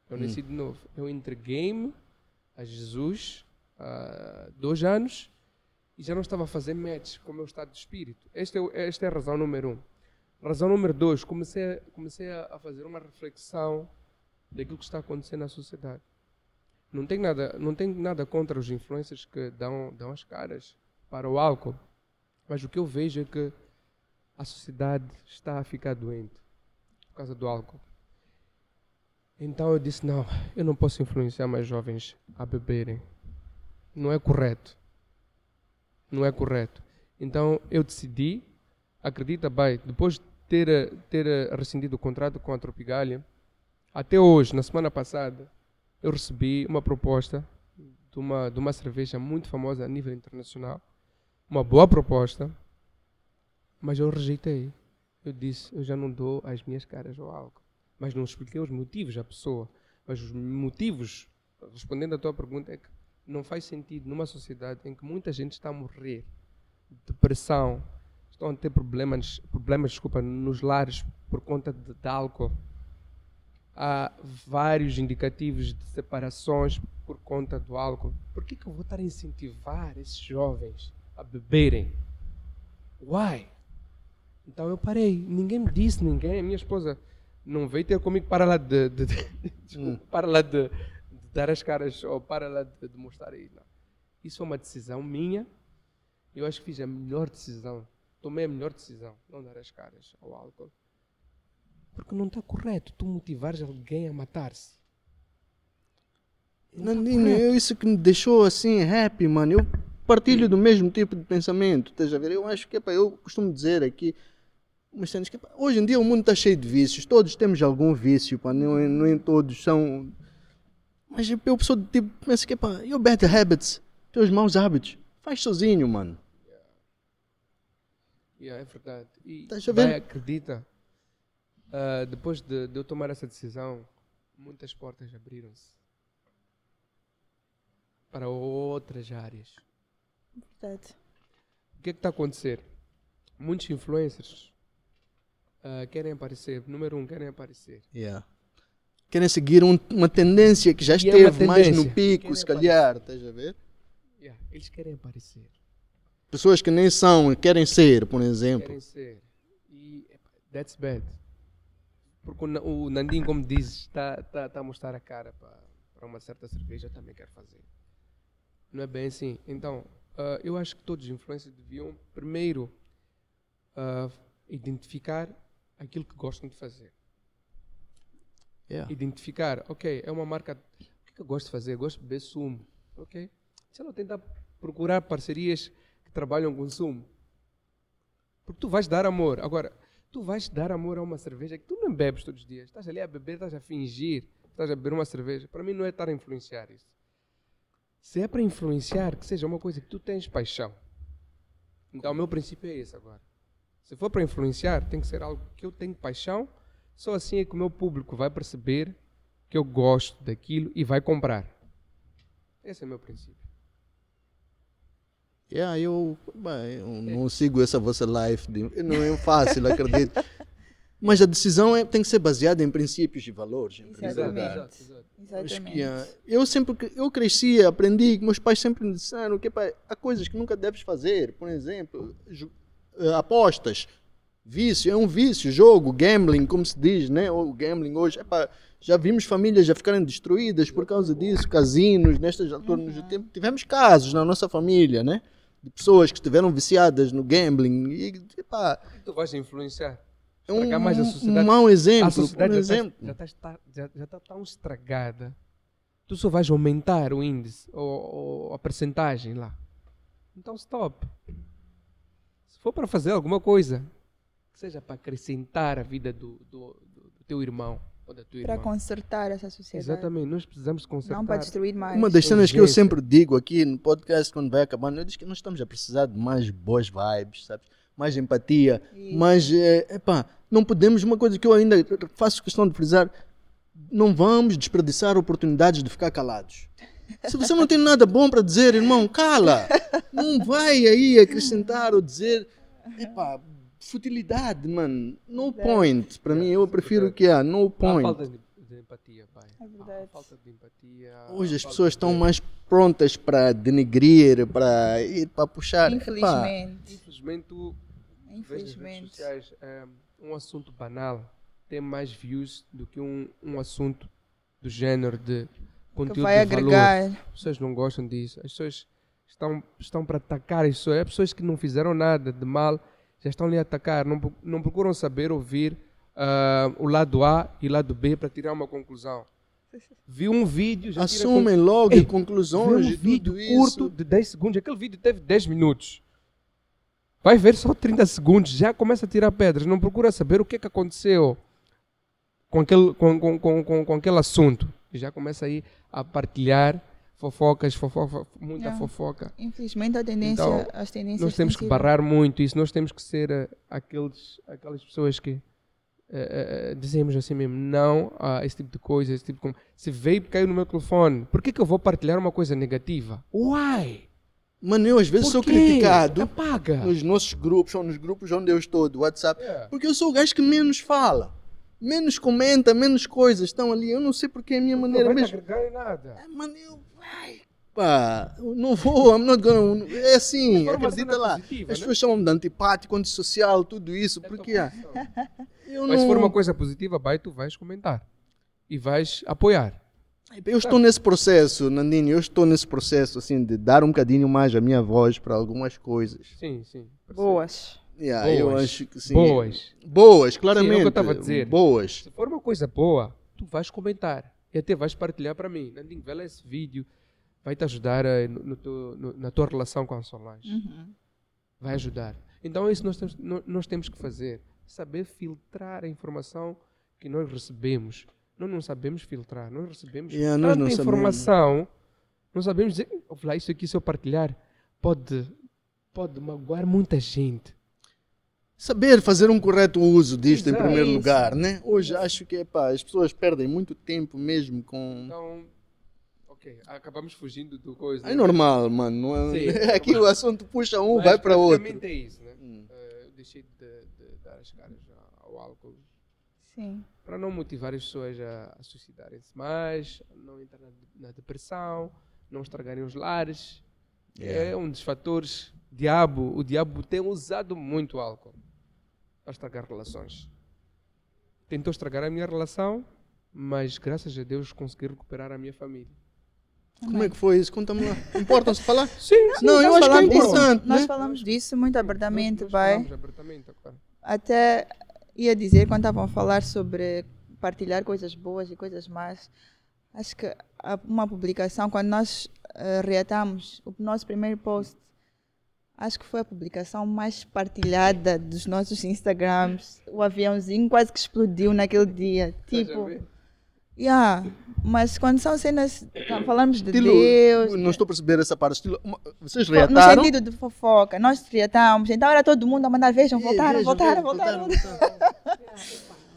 Eu nasci de novo. Eu entreguei-me a Jesus há dois anos e já não estava a fazer match com o meu estado de espírito. Esta é, esta é a razão número um. Razão número dois, comecei, comecei a fazer uma reflexão daquilo que está acontecendo na sociedade. Não tenho nada, não tenho nada contra os influencers que dão, dão as caras para o álcool, mas o que eu vejo é que a sociedade está a ficar doente por causa do álcool. Então eu disse: não, eu não posso influenciar mais jovens a beberem. Não é correto. Não é correto. Então eu decidi, acredita bem, depois de ter, ter rescindido o contrato com a Tropigalha, até hoje, na semana passada, eu recebi uma proposta de uma, de uma cerveja muito famosa a nível internacional. Uma boa proposta, mas eu rejeitei. Eu disse: eu já não dou as minhas caras ao álcool mas não expliquei os motivos à pessoa. Mas os motivos, respondendo à tua pergunta, é que não faz sentido numa sociedade em que muita gente está a morrer de depressão, estão a ter problemas, problemas desculpa, nos lares por conta de, de álcool. Há vários indicativos de separações por conta do álcool. Por que, que eu vou estar a incentivar esses jovens a beberem? Why? Então eu parei. Ninguém me disse, ninguém. A minha esposa não veio ter comigo para lá de, de- de- *laughs* desculpa, para lá de, de dar as caras ou para lá de, de mostrar aí. Não. Isso foi uma decisão minha. Eu acho que fiz a melhor decisão. Tomei a melhor decisão. Não dar as caras ao álcool. Porque não está correto tu motivares alguém a matar-se. Não tá Nandinho, correto. eu, isso que me deixou assim happy, mano. Eu partilho do mesmo tipo de pensamento. Estás a ver? Eu acho que, epá, eu costumo dizer aqui, umas cenas que, epá, hoje em dia o mundo está cheio de vícios. Todos temos algum vício, pá. Não, é- não em todos são. Mas eu pessoa de tipo, pensa que, pá, your bad habits, teus maus hábitos, faz sozinho, mano. Yeah, é verdade. E a ver? acredita, ah, depois de, de eu tomar essa decisão, muitas portas abriram-se para outras áreas. Verdade. O que é que está a acontecer? Muitos influencers ah, querem aparecer, número um, querem aparecer. Querem seguir um- uma tendência que já é esteve mais no pico, Querem se calhar, estás a ver? Yeah, eles querem aparecer, Pessoas que nem são, querem ser, por exemplo. querem ser. E that's bad. Porque o, Na- o Nandinho, como dizes, está tá, tá a mostrar a cara para uma certa cerveja, também quero fazer. Não é bem assim. Então, ah, eu acho que todos os influencers deviam, primeiro, ah, identificar aquilo que gostam de fazer. Yeah. Identificar, ok, é uma marca. O que, que eu gosto de fazer? Eu gosto de beber sumo. Ok? Se ela tentar procurar parcerias que trabalham com sumo. Porque tu vais dar amor. Agora, tu vais dar amor a uma cerveja que tu não bebes todos os dias. Estás ali a beber, estás a fingir, estás a beber uma cerveja. Para mim não é estar a influenciar isso. Se é para influenciar, que seja uma coisa que tu tens paixão. Então o meu princípio é esse agora. Se for para influenciar, tem que ser algo que eu tenho paixão. Só assim é que o meu público vai perceber que eu gosto daquilo e vai comprar. Esse é o meu princípio. Yeah, eu, bem, eu não sigo essa vossa live, de- não é fácil, acredito. *laughs* Mas a decisão é- tem que ser baseada em princípios e valores. em Exatamente. Exatamente. que, ah, eu sempre eu cresci, aprendi, meus pais sempre me disseram que pá, há coisas que nunca deves fazer. Por exemplo, eh, apostas, vício, é um vício, jogo, gambling, como se diz, né? O gambling hoje, epá, já vimos famílias já ficarem destruídas por causa disso, casinos, nestas alturas do tempo. Tivemos casos na nossa família, né? De pessoas que estiveram viciadas no gambling e, epá, Tu vais influenciar. é um, Estragar mais a um mau exemplo, a sociedade já exemplo. está, já, está- já, já está tão estragada. Tu só vais aumentar o índice ou, ou a percentagem lá. Então, stop. Se for para fazer alguma coisa, que seja para acrescentar a vida do, do, do- teu irmão Para consertar essa sociedade. Exatamente, nós precisamos consertar. Não para destruir mais. Uma das cenas que eu sempre digo aqui no podcast, quando vai acabando, eu digo que nós estamos a precisar de mais boas vibes, sabes? Mais empatia, Isso. mais. É, epá, não podemos, uma coisa que eu ainda faço questão de frisar, não vamos desperdiçar oportunidades de ficar calados. Se você não tem nada bom para dizer, irmão, cala. Não vai aí acrescentar ou dizer, epá, futilidade, mano. No point. Para mim, eu prefiro que há no Há point. falta de, de empatia, pai. É Há verdade. falta de empatia. Hoje há as pessoas de- estão mais prontas para denegrir, para ir para puxar. Epá, Infelizmente. Infelizmente, tu nas redes Infelizmente. sociais eh, um assunto banal tem mais views do que um, um assunto do género de Que conteúdo vai de valor. agregar. As pessoas não gostam disso. As pessoas estão, estão para atacar as pessoas. As pessoas que não fizeram nada de mal já estão ali a atacar. Não, não procuram saber ouvir ah, o lado A e o lado B para tirar uma conclusão. Viu um vídeo, já tira assumem logo Ei, conclusões um vídeo tudo curto isso. de 10 segundos. Aquele vídeo teve 10 minutos. Vai ver só 30 segundos, já começa a tirar pedras. Não procura saber o que é que aconteceu com aquele, com, com, com, com, com aquele assunto. E já começa aí a partilhar fofocas, fofoca, muita Yeah. fofoca. Infelizmente a tendência, Então, as tendências Nós temos que barrar muito isso. Nós temos que ser eh, aqueles, aquelas pessoas que eh, eh, dizemos assim mesmo, não a esse tipo de coisa, esse tipo de... Se veio e caiu no meu telefone, por que, que eu vou partilhar uma coisa negativa? Why? Mano, eu às vezes sou criticado Apaga. nos nossos grupos, ou nos grupos onde eu estou, do WhatsApp, Yeah. porque eu sou o gajo que menos fala, menos comenta, menos coisas estão ali. Eu não sei porque é a minha Não maneira vai te mesmo. agregar em nada. Ah, Mano, eu. Ai, pá, não vou, I'm not gonna. É assim, forma acredita lá. positiva, As né? pessoas chamam de antipático, antissocial, tudo isso, É porque ah, posição. eu Mas se for não. uma coisa positiva, vai, tu vais comentar. E vais apoiar. Eu estou nesse processo, Nandinho, eu estou nesse processo assim de dar um bocadinho mais a minha voz para algumas coisas. Sim, sim. Boas. Yeah, eu Boas. acho que sim. Boas. Boas, Sim, é claramente. o que eu estava a dizer. Boas. Se for uma coisa boa, tu vais comentar. E até vais partilhar para mim. Nandinho, vê lá esse vídeo. Vai te ajudar eh, no, no no- na tua relação com a Solange. Uhum. Vai ajudar. Então é isso que nós temos, nós temos que fazer. Saber filtrar a informação que nós recebemos. Nós não sabemos filtrar. Nós recebemos Yeah, nós tanta sabemos. informação. Não sabemos dizer, "Ouve lá, isso aqui se eu partilhar pode, pode magoar muita gente. Saber fazer um correto uso disto Exato. em primeiro Isso. lugar, né? Hoje acho que epá, as pessoas perdem muito tempo mesmo com. Então, ok, acabamos fugindo do coisa. É né? normal, mano. Não é... Sim, é *laughs* Aqui o assunto puxa um, Mas vai para outro. praticamente é isso, né? Hum. Eh, eu deixei de, de dar as caras ao álcool Sim. para não motivar as pessoas a, a suicidarem-se mais, não entrar na, na depressão, não estragarem os lares. Yeah. É um dos fatores. Diabo, o diabo tem usado muito álcool para estragar relações. Tentou estragar a minha relação, mas graças a Deus consegui recuperar a minha família. Como é que foi isso? Conta-me lá. *laughs* Importa-se falar? Sim, Não, eu acho que é disso- importante, Nós né? falamos disso muito abertamente, nós, nós vai. abertamente. Até ia dizer, quando estavam a falar sobre partilhar coisas boas e coisas más, acho que a- uma publicação, quando nós eh, reatamos o nosso primeiro post, acho que foi a publicação mais partilhada dos nossos Instagrams. O aviãozinho quase que explodiu naquele dia. Tipo, yeah, mas quando são cenas, tá, falamos de Estilo, Deus, não estou a perceber essa parte. Estilo, uma- vocês no reataram? sentido de fofoca, nós reatamos, então era todo mundo a mandar, vejam, voltaram, voltaram, vejam, voltaram, voltaram.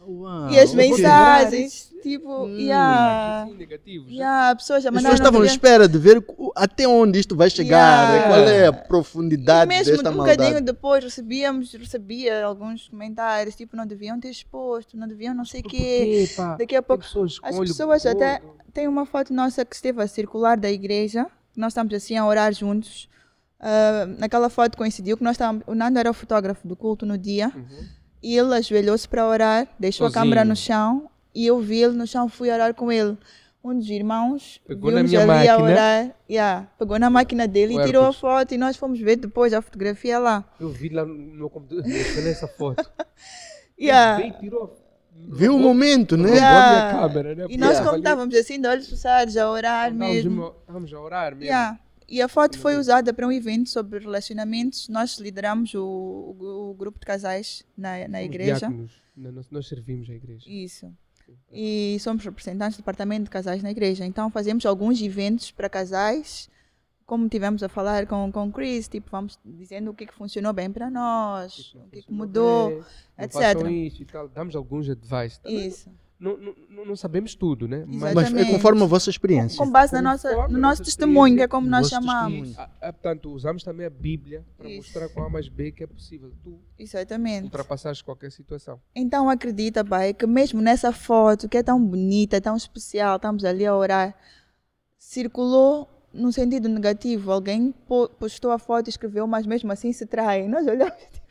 Uau, *laughs* E as mensagens. Tipo, Hum. yeah, negativos. yeah, pessoas já As pessoas estavam à espera de ver até onde isto vai chegar, Yeah. qual é a E profundidade mesmo desta um maldade. bocadinho depois recebíamos, recebia alguns comentários, tipo, não deviam ter exposto, não deviam não sei o quê. pá? Daqui a pouco, pessoas as pessoas até gordo. tem uma foto nossa que esteve a circular da igreja, nós estamos assim a orar juntos. Ah, naquela foto coincidiu que nós estávamos, o Nando era o fotógrafo do culto no dia Uhum. e ele ajoelhou-se para orar, deixou a câmera Sozinho. no chão e eu vi ele no chão, fui orar com ele. Um dos irmãos Pegou na minha ali a máquina. orar, yeah, pegou na máquina dele O e tirou a foto e nós fomos ver depois a fotografia lá. Eu vi lá no meu computador nessa foto. *laughs* Yeah. Veio, tirou. Viu o momento, né? Yeah. minha câmera, né? E nós Yeah. como estávamos assim de olhos fechados a orar mesmo. Estávamos a orar mesmo. Yeah. E a foto foi usada para um evento sobre relacionamentos. Nós lideramos o, o- o grupo de casais na, na Somos igreja. diáconos. Nós servimos a igreja. Isso. E somos representantes do departamento de casais na igreja. Então fazemos alguns eventos para casais, como tivemos a falar com, com Chris, tipo, vamos dizendo o que, que funcionou bem para nós, o que, que mudou, Não etc. isso e tal. Damos alguns advice. Isso. Não, não, não- sabemos tudo, né? Exatamente. Mas é conforme a vossa experiência. Com base na nossa, no a nosso nossa testemunho, que é como nós chamamos. testemunho. Ah, ah, portanto, usamos também a Bíblia para Isso. mostrar com A mais B que é possível tu Exatamente. ultrapassares qualquer situação. Então acredita, pai, que mesmo nessa foto que é tão bonita, tão especial, estamos ali a orar, circulou no sentido negativo. Alguém po- postou a foto e escreveu, mas mesmo assim se traem. Nós olhamos. tipo,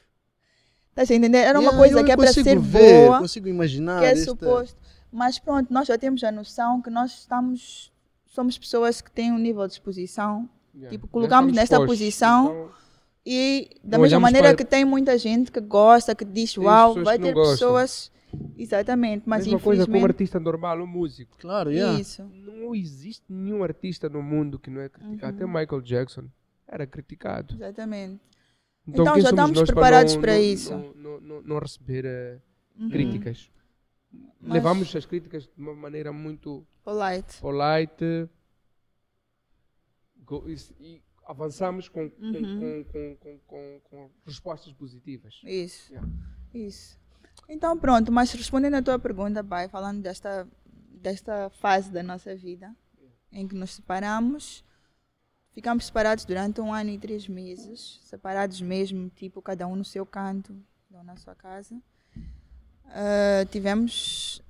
Estás a entender? Era uma Yeah, coisa eu que é para ser ver, boa, Consigo imaginar. que é esta- suposto. Mas pronto, nós já temos a noção que nós estamos, somos pessoas que têm um nível de exposição Yeah. Tipo, colocamos nesta expostos, posição, então, E da mesma maneira para- que tem muita gente que gosta, que diz Tem uau, vai ter gostam. pessoas. Exatamente, mas mesma coisa como infelizmente. artista normal, um músico. Claro, yeah. Isso. Não existe nenhum artista no mundo que não é criticado. Uhum. Até Michael Jackson era criticado. Exatamente. Então, Então, já estamos nós para preparados não- para não- isso. Não, não, receber eh, Uhum. críticas. Mas- Levamos as críticas de uma maneira muito Polite. polite e, avançamos com, Uhum. com, com, com, com, com respostas positivas. Isso. Yeah. Isso. Então pronto, mas respondendo à tua pergunta, pai, falando desta, desta fase da nossa vida em que nos separamos, ficamos separados durante um ano e três meses, separados mesmo, tipo, cada um no seu canto, cada um na sua casa. Ah, tivemos,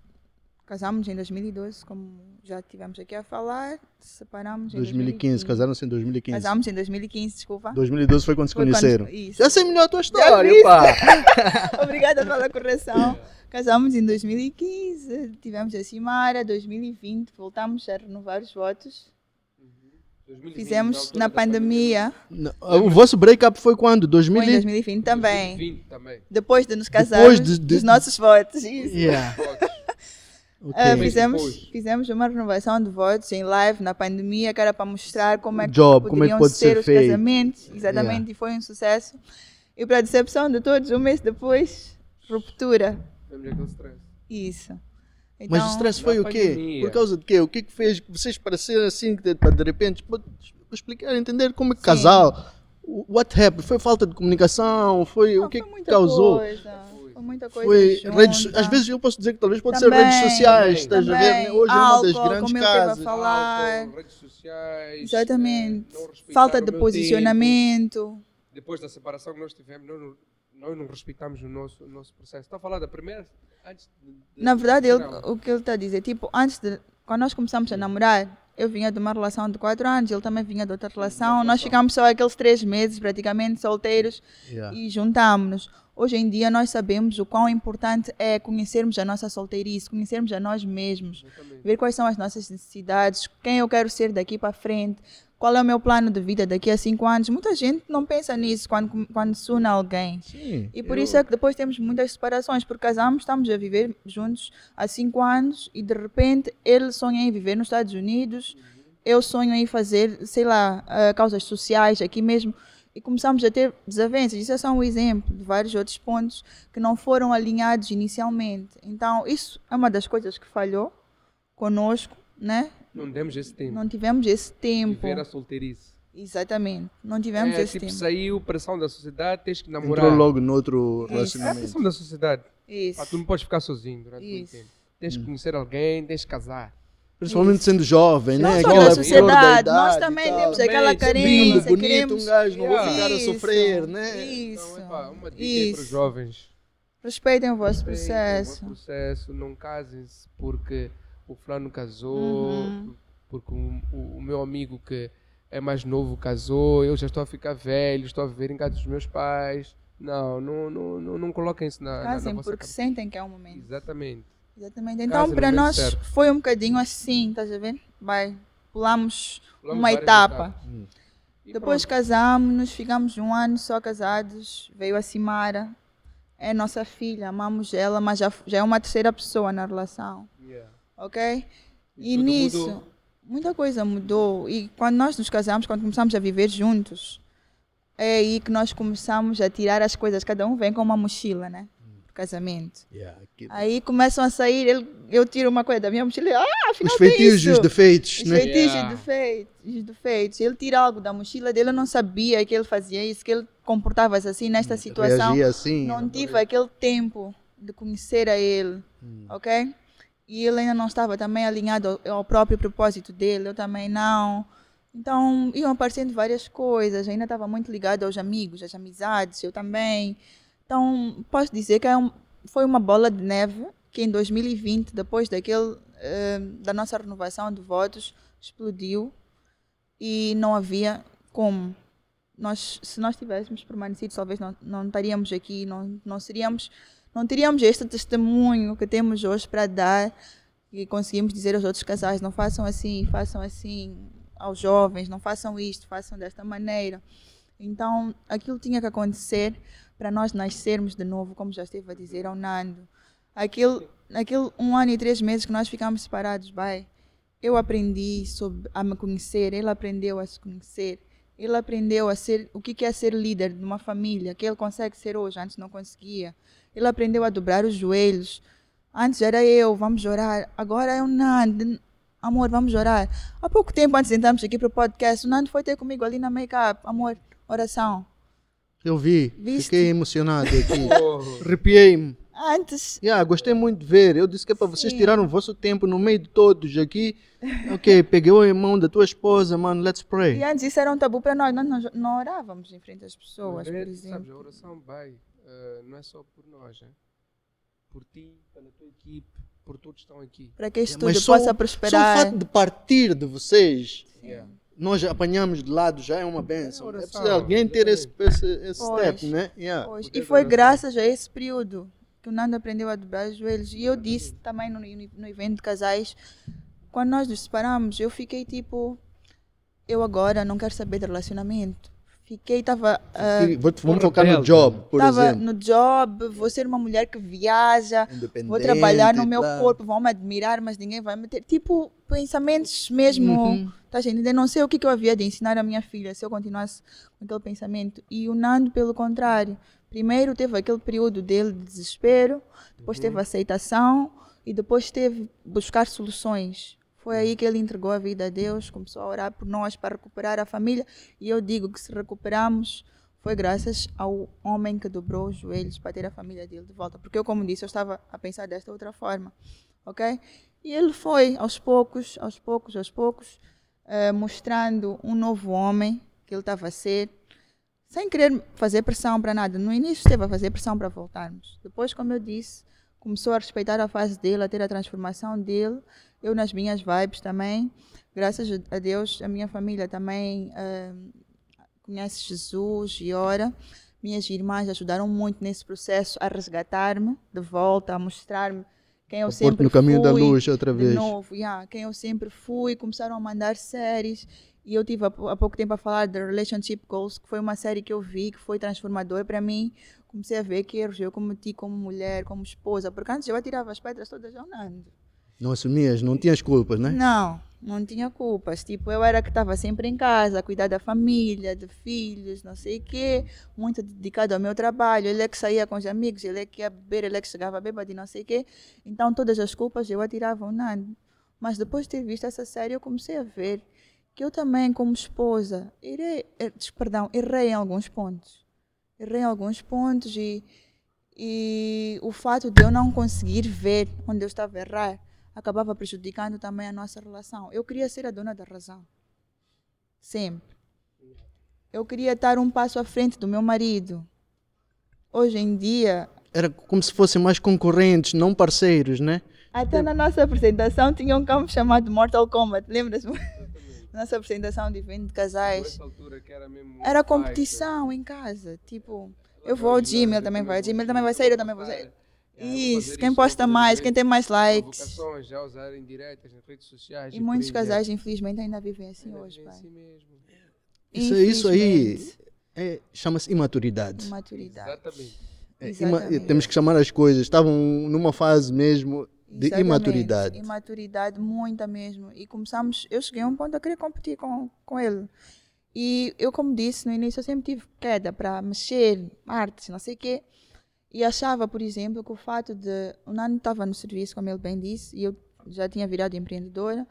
casamos em 2012, como já tivemos aqui a falar, separamos em 2015, casaram-se em 2015. Casamos em 2015, desculpa. 2012 foi quando se Foi quando- conheceram. isso. Já sei melhor a tua história, pá. *laughs* Obrigada pela correção. Casamos em 2015, tivemos a Cimara, 2020, voltamos a renovar os votos. 2020, Fizemos na pandemia, O vosso breakup foi quando? 2000 foi em e- 2020 também. 2020 também. Depois de nos casarmos, de- de- dos nossos votos. Isso. Yeah. Votos. *laughs* ok. Ah, Mês fizemos, fizemos uma renovação de votos em live na pandemia, que era para mostrar como é que Job, como é que poderiam pode ser, ser os feito. casamentos. Exatamente, e foi um sucesso. E para a decepção de todos, um mês depois, ruptura. Temos Isso. Mas Então, o stress foi o quê? pandemia. Por causa de quê? O que é que fez vocês parecerem assim, de, para de repente, pode explicar, entender como é que Sim. casal, what happened? Foi falta de comunicação? Foi Não, o que é foi que causou? Coisa, foi muita coisa. Foi junta. redes, às vezes eu posso dizer que talvez pode Também, ser redes sociais, estás a ver? Hoje é uma das Álcool, grandes como eu teve a casas. falar. Álcool, redes sociais. Exatamente. respeitar Falta de posicionamento. tempo. Depois da separação que nós tivemos, nós não, nós não respeitamos o nosso, o nosso processo. Está a falar da primeira, Na verdade, ele, o que ele está a dizer, tipo, antes de. Quando nós começamos a namorar, eu vinha de uma relação de quatro anos, ele também vinha de outra relação. Nós ficámos só aqueles três meses, praticamente, solteiros. Yeah. e juntámos-nos. Hoje em dia nós sabemos o quão importante é conhecermos a nossa solteirice, conhecermos a nós mesmos, ver quais são as nossas necessidades, quem eu quero ser daqui para frente, qual é o meu plano de vida daqui a cinco anos. Muita gente não pensa nisso quando, quando se une alguém. Sim. E por eu- isso é que depois temos muitas separações, porque casamos, estamos a viver juntos há cinco anos e de repente ele sonha em viver nos Estados Unidos, eu sonho em fazer, sei lá, ah, causas sociais aqui mesmo. E começamos a ter desavenças. Isso é só um exemplo de vários outros pontos que não foram alinhados inicialmente. Então, isso é uma das coisas que falhou conosco, né? Não demos esse tempo. Não tivemos esse tempo. Viver a solteirice. Exatamente. Não tivemos É, esse tipo, tempo. saiu, pressão da sociedade, tens que namorar. Entrou logo no outro Isso. É a relacionamento. pressão da sociedade. Isso. Pá, tu não podes ficar sozinho durante muito Isso. tempo. tens que conhecer alguém, tens que casar. Principalmente sendo jovem, Não né? só Aquela sociedade, nós também tal. temos aquela carência, Lindo, bonito, queremos... um gajo, não vou Yeah. ficar a Isso, sofrer, né? Isso, Então, epá, uma dica aí para os isso. jovens. Respeitem o vosso Respeitem processo. O vosso processo, não casem-se porque o fulano casou, Uhum. porque o, o- o meu amigo que é mais novo casou, eu já estou a ficar velho, estou a viver em casa dos meus pais. Não, não, não, não, não coloquem isso na, na, na Casem vossa porque cabeça. sentem que é o momento. Exatamente. Exatamente. Então, Casem para nós certo. foi um bocadinho assim, estás a ver? Vai, pulamos Pulamos uma etapa. E Depois casámos-nos, ficamos um ano só casados. Veio a Simara, é nossa filha, amamos ela, mas já, já é uma terceira pessoa na relação, Yeah. Ok? E E, nisso, mudou. muita coisa mudou. E quando nós nos casamos, quando começamos a viver juntos, é aí que nós começamos a tirar as coisas. Cada um vem com uma mochila, né? Pro casamento. Yeah, aquilo. Aí começam a sair, ele- eu tiro uma coisa da minha mochila e, ah, afinal Os feitiços, os defeitos, Os né? feitiços Yeah. e defeitos, os defeitos. Ele tira algo da mochila dele, eu não sabia que ele fazia isso, que ele comportava-se assim nesta situação. Reagia assim. Não tive aquele tempo de conhecer a ele, ok? E ele ainda não estava também alinhado ao, próprio propósito dele, eu também não. Então, iam aparecendo várias coisas, ainda estava muito ligado aos amigos, às amizades, eu também. Então, posso dizer que é um- foi uma bola de neve que em 2020, depois daquele, eh, da nossa renovação de votos, explodiu e não havia como. Nós, se nós tivéssemos permanecido, talvez não, não estaríamos aqui, não, não seríamos, não teríamos este testemunho que temos hoje para dar e conseguimos dizer aos outros casais, não façam assim, façam assim aos jovens, não façam isto, façam desta maneira. Então, aquilo tinha que acontecer para nós nascermos de novo, como já esteve a dizer ao Nando. Aquele, aquele um ano e três meses que nós ficámos separados, vai, eu aprendi sobre, a me conhecer, ele aprendeu a se conhecer, ele aprendeu a ser o que que é ser líder de uma família, que ele consegue ser hoje, antes não conseguia. Ele aprendeu a dobrar os joelhos. Antes era eu, vamos orar. Agora é o Nando. Amor, vamos orar. Há pouco tempo, antes de entrarmos aqui para o podcast, o Nando foi ter comigo ali na make-up. Amor, oração. Eu vi, Viste? fiquei emocionado aqui. *laughs* Arrepiei-me. Antes, Yeah, gostei muito de ver. Eu disse que é para vocês tiraram o vosso tempo no meio de todos aqui. Ok, *laughs* peguei a mão da tua esposa, mano, let's pray. e antes isso era um tabu para nós. Nós não, não orávamos em frente às pessoas, por exemplo. Sabes, a oração vai, eh, não é só por nós, hein? por ti, pela tua equipe, por todos que estão aqui. Para que isto tudo só- possa Só o prosperar. fato de partir de vocês, Yeah. nós apanhamos de lado, já é uma benção. É oração, preciso alguém ter esse, esse, esse Pois. step, né? Yeah. Pois, E foi da oração. graças a esse período que o Nando aprendeu a dobrar os joelhos. E eu disse também no, no evento de casais, quando nós nos separamos, eu fiquei tipo, eu agora não quero saber de relacionamento. Fiquei, estava E vou- vamos focar no job, por estava exemplo. no job, vou ser uma mulher que viaja, vou trabalhar no meu tal. corpo, vão me admirar, mas ninguém vai me ter. Tipo, pensamentos mesmo. Uhum. Tá a entender? Não sei o que, que eu havia de ensinar à minha filha se eu continuasse com aquele pensamento. E o Nando, pelo contrário, primeiro teve aquele período dele de desespero, depois teve aceitação e depois teve buscar soluções. Foi aí que ele entregou a vida a Deus, começou a orar por nós para recuperar a família. E eu digo que se recuperamos foi graças ao homem que dobrou os joelhos para ter a família dele de volta. Porque eu, como disse, eu estava a pensar desta outra forma, ok? E ele foi, aos poucos, aos poucos, aos poucos, eh, mostrando um novo homem que ele estava a ser, sem querer fazer pressão para nada. No início esteve a fazer pressão para voltarmos. Depois, como eu disse, começou a respeitar a fase dele, a ter a transformação dele. Eu nas minhas vibes também. Graças a Deus, a minha família também eh, conhece Jesus e ora. Minhas irmãs ajudaram muito nesse processo a resgatar-me de volta, a mostrar-me quem eu A sempre no caminho da fui luz outra de vez. novo, yeah, quem eu sempre fui, começaram a mandar séries e eu tive há pouco tempo a falar de Relationship Goals, que foi uma série que eu vi, que foi transformadora para mim. Comecei a ver que erros eu cometi como mulher, como esposa, porque antes eu atirava as pedras todas ao Nando. Não assumias, não tinhas culpas, né? Não, não tinha culpas. Tipo, eu era que estava sempre em casa, a cuidar da família, de filhos, não sei o quê, muito dedicado ao meu trabalho. Ele é que saía com os amigos, ele é que ia beber, ele é que chegava bêbado e não sei o quê. Então, todas as culpas eu atirava ao Nando. Mas depois de ter visto essa série, eu comecei a ver que eu também, como esposa, irei, des- perdão, errei em alguns pontos. Errei em alguns pontos e E o fato de eu não conseguir ver onde eu estava a errar acabava prejudicando também a nossa relação. Eu queria ser a dona da razão. Sempre. Eu queria estar um passo à frente do meu marido. Hoje em dia. Era como se fossem mais concorrentes, não parceiros, né? Até na nossa apresentação tinha um campo chamado Mortal Kombat, lembras? *laughs* nossa apresentação de evento de casais. Era, era competição em casa. Tipo, eu vou ao gym, ele também vai ao gym, ele também vai sair, eu também vou sair. É, isso, quem posta mais, quem tem mais likes. Já usarem diretas nas redes sociais. E, e muitos casais, infelizmente, ainda vivem assim hoje, pai. Assim mesmo. Isso, isso aí é, chama-se imaturidade. Imaturidade. Exatamente. É, Exatamente. Ima temos que chamar as coisas. Estavam numa fase mesmo de Exatamente. imaturidade. Imaturidade, muita mesmo. E começamos, eu cheguei a um ponto a querer competir com, com ele. E eu, como disse no início, eu sempre tive queda para mexer, artes, não sei o quê. E achava, por exemplo, que o fato de. O Nano estava no serviço, como ele bem disse, e eu já tinha virado empreendedora.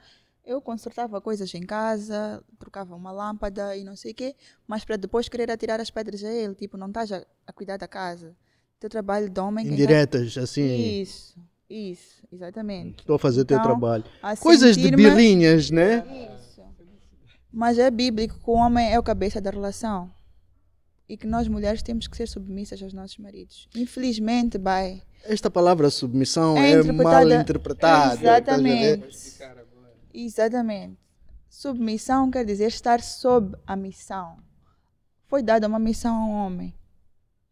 Eu consertava coisas em casa, trocava uma lâmpada e não sei o quê, mas para depois querer atirar as pedras a ele. Tipo, não estás a, a cuidar da casa. Teu trabalho de homem. Indiretas, assim. Isso, isso, exatamente. Estou a fazer então, teu trabalho. Coisas de birrinhas, né? Isso. Mas é bíblico que o homem é o cabeça da relação. E que nós mulheres temos que ser submissas aos nossos maridos. Infelizmente, vai. Esta palavra submissão é, é mal interpretada. Exatamente. Exatamente. Submissão quer dizer estar sob a missão. Foi dada uma missão ao homem,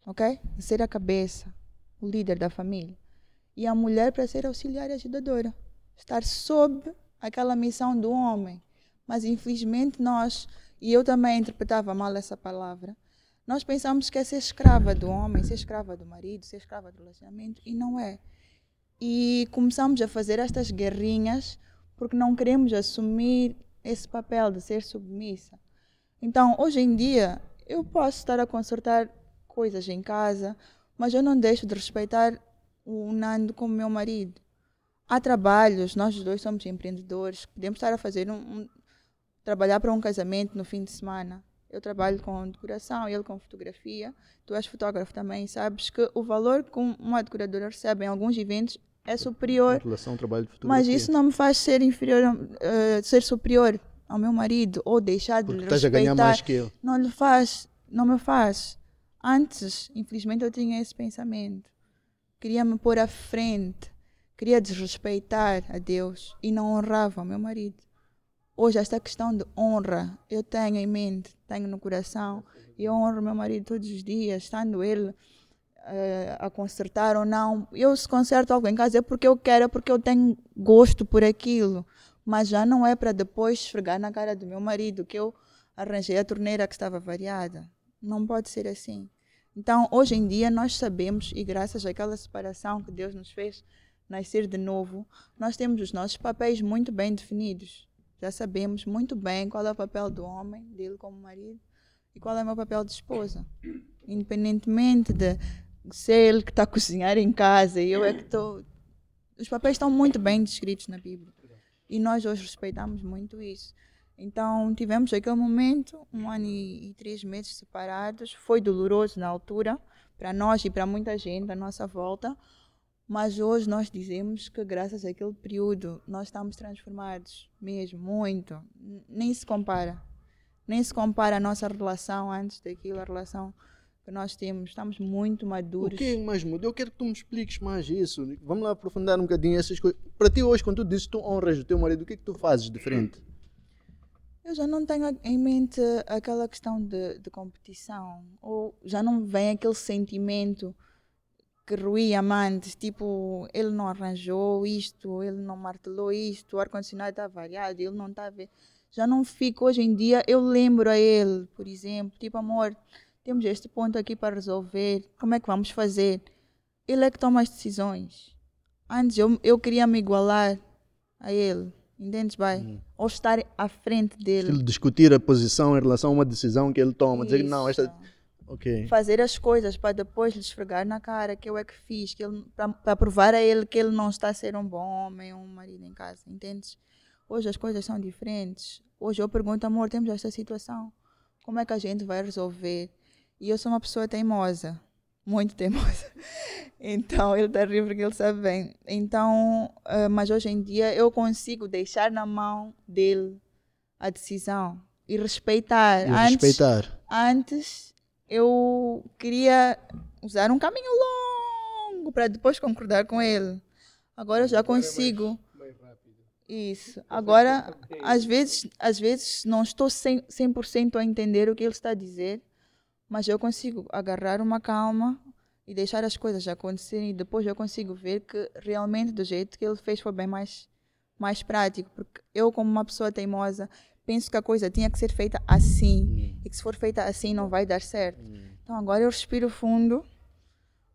ok? Ser a cabeça, o líder da família. E a mulher para ser auxiliar e ajudadora. Estar sob aquela missão do homem. Mas infelizmente nós, e eu também interpretava mal essa palavra, nós pensamos que é ser escrava do homem, ser escrava do marido, ser escrava do relacionamento, e não é. E começamos a fazer estas guerrinhas porque não queremos assumir esse papel de ser submissa. Então, hoje em dia, eu posso estar a consertar coisas em casa, mas eu não deixo de respeitar o Nando como meu marido. Há trabalhos, nós dois somos empreendedores, podemos estar a fazer um, um trabalhar para um casamento no fim de semana. Eu trabalho com decoração, ele com fotografia. Tu és fotógrafo também, sabes que o valor que uma decoradora recebe em alguns eventos é superior. Relação ao trabalho de fotografia. Mas isso não me faz ser inferior, uh, ser superior ao meu marido ou deixar Porque de lhe respeitar. a ganhar mais que ele. Não lhe faz, não me faz. Antes, infelizmente, eu tinha esse pensamento. Queria me pôr à frente, queria desrespeitar a Deus e não honrava o meu marido. Hoje, esta questão de honra, eu tenho em mente, tenho no coração, e eu honro meu marido todos os dias, estando ele uh, a consertar ou não. Eu, se conserto algo em casa, é porque eu quero, é porque eu tenho gosto por aquilo. Mas já não é para depois esfregar na cara do meu marido que eu arranjei a torneira que estava variada. Não pode ser assim. Então, hoje em dia, nós sabemos, e graças àquela separação que Deus nos fez nascer de novo, nós temos os nossos papéis muito bem definidos. Já sabemos muito bem qual é o papel do homem, dele como marido, e qual é o meu papel de esposa. Independentemente de ser ele que está a *laughs* cozinhar em casa e eu é que estou. Os papéis estão muito bem descritos na Bíblia. E nós hoje respeitamos muito isso. Então tivemos aquele momento, um ano e, e três meses separados. Foi doloroso na altura, para nós e para muita gente à nossa volta. Mas hoje nós dizemos que graças àquele período nós estamos transformados, mesmo, muito. Nem se compara. Nem se compara a nossa relação antes daquilo, a relação que nós temos. Estamos muito maduros. O que é mais mudou? Eu quero que tu me expliques mais isso. Vamos lá aprofundar um bocadinho essas coisas. Para ti hoje, quando tu dizes que tu honras o teu marido, o que é que tu fazes diferente? Eu já não tenho em mente aquela questão de, de competição. Ou já não vem aquele sentimento que Rui Amantes, tipo, ele não arranjou isto, ele não martelou isto, o ar-condicionado está variado, ele não está a ver. Já não fico hoje em dia, eu lembro a ele, por exemplo, tipo, amor, temos este ponto aqui para resolver, como é que vamos fazer? Ele é que toma as decisões. Antes eu, eu queria me igualar a ele, entendes bem? Hum. Ou estar à frente dele. Ele discutir a posição em relação a uma decisão que ele toma, Isso. dizer que não, esta Okay. Fazer as coisas para depois lhe esfregar na cara que eu é que fiz, que para provar a ele que ele não está a ser um bom homem, um marido em casa, entendes? Hoje as coisas são diferentes. Hoje eu pergunto, amor, temos esta situação. Como é que a gente vai resolver? E eu sou uma pessoa teimosa, muito teimosa. *laughs* Então ele está rir porque ele sabe bem. Então, uh, mas hoje em dia eu consigo deixar na mão dele a decisão e respeitar. E respeitar. Antes eu queria usar um caminho longo para depois concordar com ele. Agora eu já consigo. Isso. Agora, às vezes, às vezes não estou 100%, 100 a entender o que ele está a dizer, mas eu consigo agarrar uma calma e deixar as coisas acontecerem e depois eu consigo ver que realmente do jeito que ele fez foi bem mais mais prático, porque eu como uma pessoa teimosa penso que a coisa tinha que ser feita assim hum. e que se for feita assim não vai dar certo. Hum. Então agora eu respiro fundo,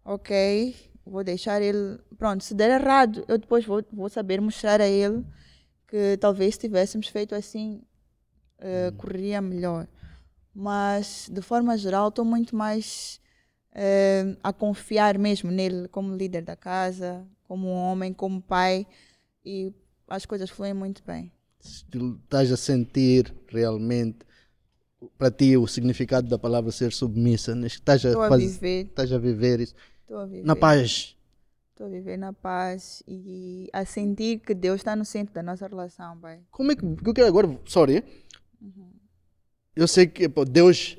ok, vou deixar ele, pronto, se der errado eu depois vou, vou saber mostrar a ele que talvez se tivéssemos feito assim uh, hum. correria melhor mas de forma geral estou muito mais uh, a confiar mesmo nele como líder da casa, como homem, como pai e as coisas fluem muito bem. Estás a sentir realmente para ti o significado da palavra ser submissa? Estás a, Estou a faz... viver. Estás a viver isso? A viver. Na paz. Estou a viver na paz e a sentir que Deus está no centro da nossa relação, pai. Como é que. Eu quero agora. Sorry. Uhum eu sei que pô, Deus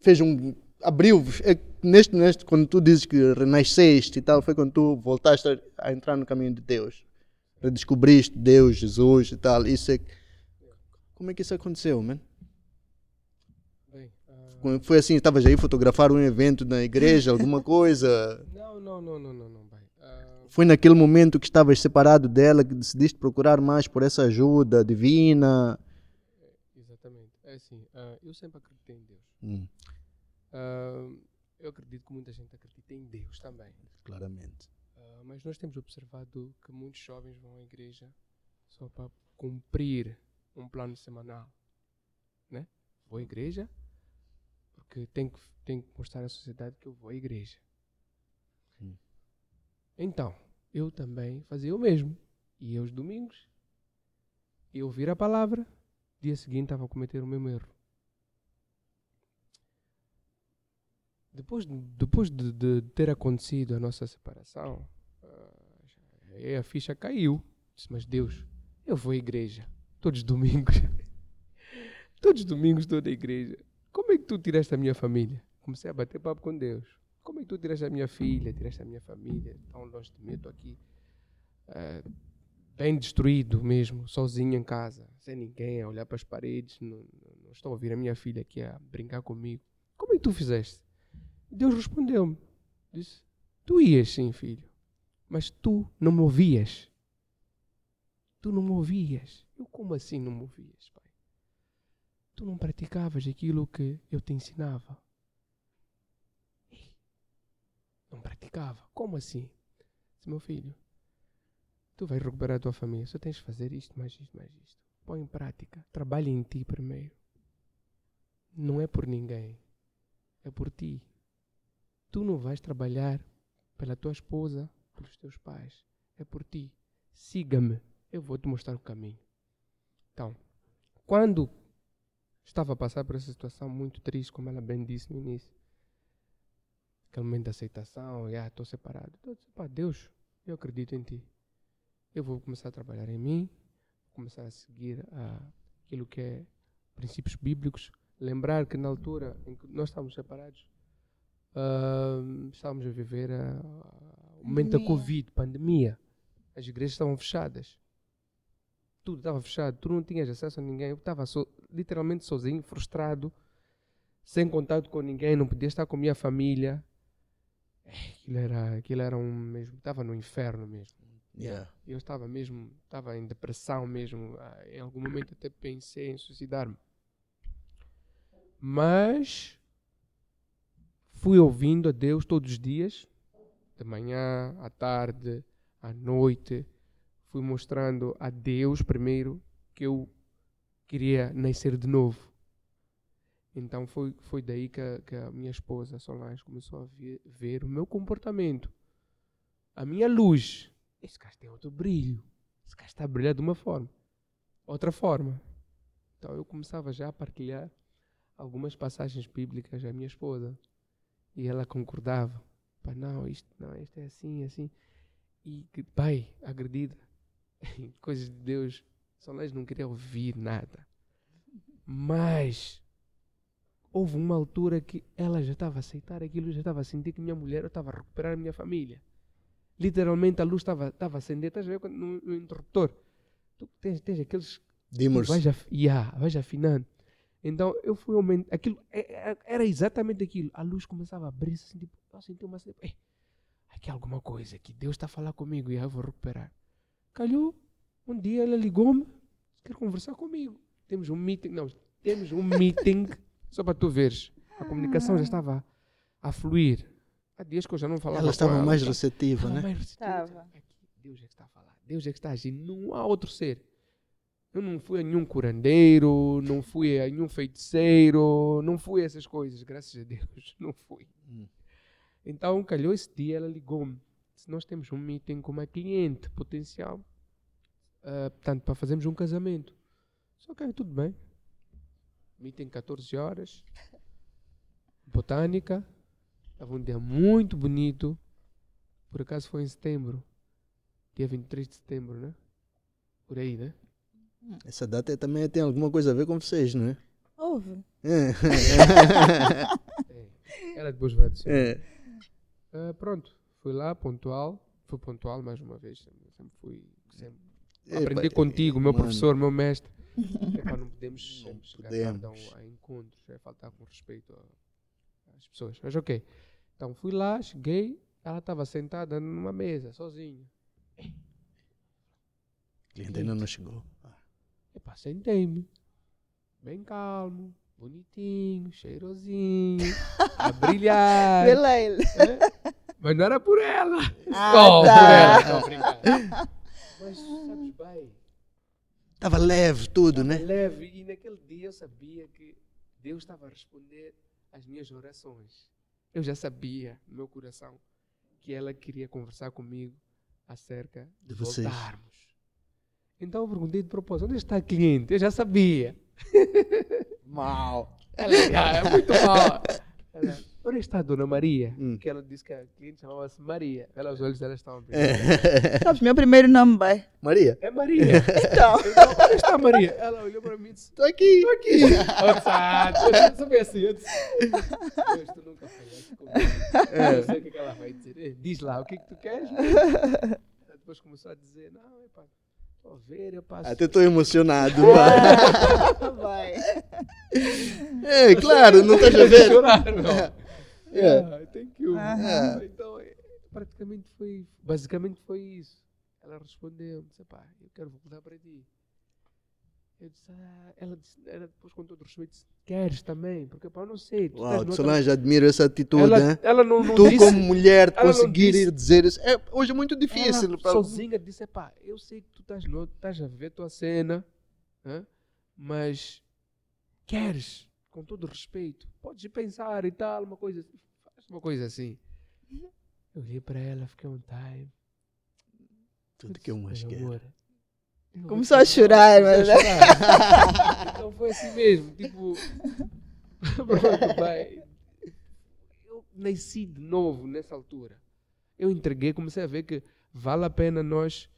fez um. abriu. É, neste, neste, quando tu dizes que renasceste e tal, foi quando tu voltaste a, a entrar no caminho de Deus. Redescobriste Deus, Jesus e tal. Isso é. Como é que isso aconteceu, man? Uh... Foi assim, estavas aí fotografar um evento na igreja, *laughs* alguma coisa? Não, não, não, não, não, não. Uh... Foi naquele momento que estavas separado dela que decidiste procurar mais por essa ajuda divina? É assim, uh, eu sempre acreditei em Deus. Hum. Eu acredito que muita gente acredita em Deus também. Claramente. Mas nós temos observado que muitos jovens vão à igreja só para cumprir um plano semanal. Né? Vou à igreja porque tenho que, tenho que mostrar à sociedade que eu vou à igreja. Então, eu também fazia o mesmo. Ia aos domingos, ia ouvir a palavra dia seguinte estava a cometer o mesmo erro. Depois, depois de, de ter acontecido a nossa separação, uh, a ficha caiu. Disse, mas Deus, eu vou à igreja todos os domingos. *laughs* todos os domingos estou na igreja. Como é que tu tiraste a minha família? Comecei a bater papo com Deus. Como é que tu tiraste a minha filha, tiraste a minha família, tão longe de mim, estou aqui. Uh, bem destruído mesmo, sozinho em casa, sem ninguém, a olhar para as paredes, não, não estou a ouvir a minha filha aqui a brincar comigo. Como é que tu fizeste? Deus respondeu-me, disse, tu ias sim, filho, mas tu não me ouvias. Tu não me ouvias. Eu como assim não me ouvias, pai? Tu não praticavas aquilo que eu te ensinava. Não praticava. Como assim? Disse, meu filho, Tu vais recuperar a tua família. Só tens de fazer isto, mais isto, mais isto. Põe em prática. Trabalha em ti primeiro. Não é por ninguém. É por ti. Tu não vais trabalhar pela tua esposa, pelos teus pais. É por ti. Siga-me. Eu vou te mostrar o caminho. Então, quando estava a passar por essa situação muito triste, como ela bem disse no início, aquele momento de aceitação, já estou separado. Eu disse, Deus, eu acredito em ti eu vou começar a trabalhar em mim, começar a seguir aquilo que é princípios bíblicos, lembrar que na altura em que nós estávamos separados, uh, estávamos a viver uh, o momento da Covid, pandemia. As igrejas estavam fechadas. Tudo estava fechado, tu não tinhas acesso a ninguém. Eu estava so, literalmente sozinho, frustrado, sem contato com ninguém, não podia estar com a minha família. Aquilo era, aquilo era um mesmo, estava no inferno mesmo. Yeah. Eu estava mesmo, estava em depressão mesmo. Ah, em algum momento até pensei em suicidar-me. Mas fui ouvindo a Deus todos os dias, de manhã, à tarde, à noite. Fui mostrando a Deus primeiro que eu queria nascer de novo. Então foi, foi daí que a, que a minha esposa Solange começou a ver, ver o meu comportamento, a minha luz esse gajo tem outro brilho. Esse gajo está a brilhar de uma forma. Outra forma. Então eu começava já a partilhar algumas passagens bíblicas à minha esposa. E ela concordava. Pá, não, isto, não, isto é assim, assim. E, pai, agredida. *laughs* Coisas de Deus. Solange não queria ouvir nada. Mas houve uma altura que ela já estava a aceitar aquilo, já estava a sentir que minha mulher estava a recuperar a minha família. Literalmente a luz estava, estava a acender, estás a ver no, no interruptor. Tu tens, tens aqueles Dimmers. Vais, af yeah, vais afinando. Então eu fui aumentando. Aquilo, é- é- era exatamente aquilo. A luz começava a abrir assim, tipo, eu senti uma. Assim, "Ei, aqui há alguma coisa que Deus está a falar comigo e eu vou recuperar. Calhou, um dia ela ligou-me, quer conversar comigo. Temos um meeting, não, temos um meeting, *laughs* só para tu veres. A comunicação já estava a fluir. Há dias que eu já não falava Ela com estava ela, mais receptiva, Estava né? mais receptiva. Estava. Aqui, Deus é que está a falar. Deus é que está a agir. Não há outro ser. Eu não fui a nenhum curandeiro, não fui a nenhum feiticeiro, não fui a essas coisas, graças a Deus, *laughs* não fui. Hum. Então, calhou esse dia, ela ligou-me. Se nós temos um meeting com uma cliente potencial, ah, portanto, para fazermos um casamento. Só que tudo bem. Meeting 14 horas, botânica, estava um dia muito bonito. Por acaso foi em setembro, dia 23 de setembro, né? Por aí, né? Essa data também tem alguma coisa a ver com vocês, não é? Houve. É. É. Ela depois vai dizer. É. Ah, pronto, fui lá, pontual. Fui pontual mais uma vez. Sempre, fui. Sempre. Epa, Aprendi contigo, meu mano, professor, meu mestre. *laughs* Epá, não podemos Não chegar podemos. a, a encontros. É faltar com respeito às pessoas. Mas ok. Então fui lá, cheguei. Ela estava sentada numa mesa, sozinha. O cliente ainda não chegou. Epá, sentei-me. Bem calmo, bonitinho, cheirosinho, *laughs* a brilhar. Beleile. É? Mas não era por ela. Ah, *laughs* Só tá. por ela. Não, brincar. Mas sabes bem, Estava leve tudo, né? leve. E naquele dia eu sabia que Deus estava a responder às minhas orações. Eu já sabia no meu coração que ela queria conversar comigo acerca de, De vocês. voltarmos. Então eu perguntei de propósito, onde está a cliente? Eu já sabia. *laughs* Mal. Ela "Ah, é muito mal. Ela, onde está a Dona Maria? Hum. Que ela disse que a cliente chamava-se Maria. Ela, os olhos dela estavam a brilhar. É. Sabes, meu primeiro nome, vai. Maria, É Maria. *laughs* Então. Então, onde está a Maria? Ela olhou para mim e disse, estou aqui. estou aqui. *laughs* Eu sabia assim. Eu disse, Deus, tu nunca falaste comigo. Eu sei o que, é que ela vai dizer. Eh, Diz lá, o que, é que tu queres? Depois começou a dizer, não, epá, estou a ver, eu passo. Até estou emocionado. *laughs* vai. Vai. É, claro, não estás a ver. chorar, não. É. Yeah, thank you. Aham. Então, é, praticamente foi, basicamente foi isso. Ela respondeu, disse, pá, eu quero voltar para ti. Eu disse, ah, ela, disse, ela depois com todo respeito disse, queres também? Porque, pá, eu não sei. Tu Uau, Solange, admiro essa atitude, ela, né? ela não, não Tu, disse, como mulher, conseguir disse- ir dizer isso. É, hoje é muito difícil. ela para- sozinha disse, pá, eu sei que tu estás, no, estás a ver tua cena, hã? mas queres, com todo respeito, podes pensar e tal, uma coisa assim, faz uma coisa assim. Eu olhei para ela, fiquei um time. Tudo que é uma Meu esquerda. amor, eu Começou a chorar, mas- a chorar. *laughs* Então foi assim mesmo, tipo, *laughs* pronto, vai. Eu nasci de novo nessa altura. Eu entreguei, comecei a ver que vale a pena nós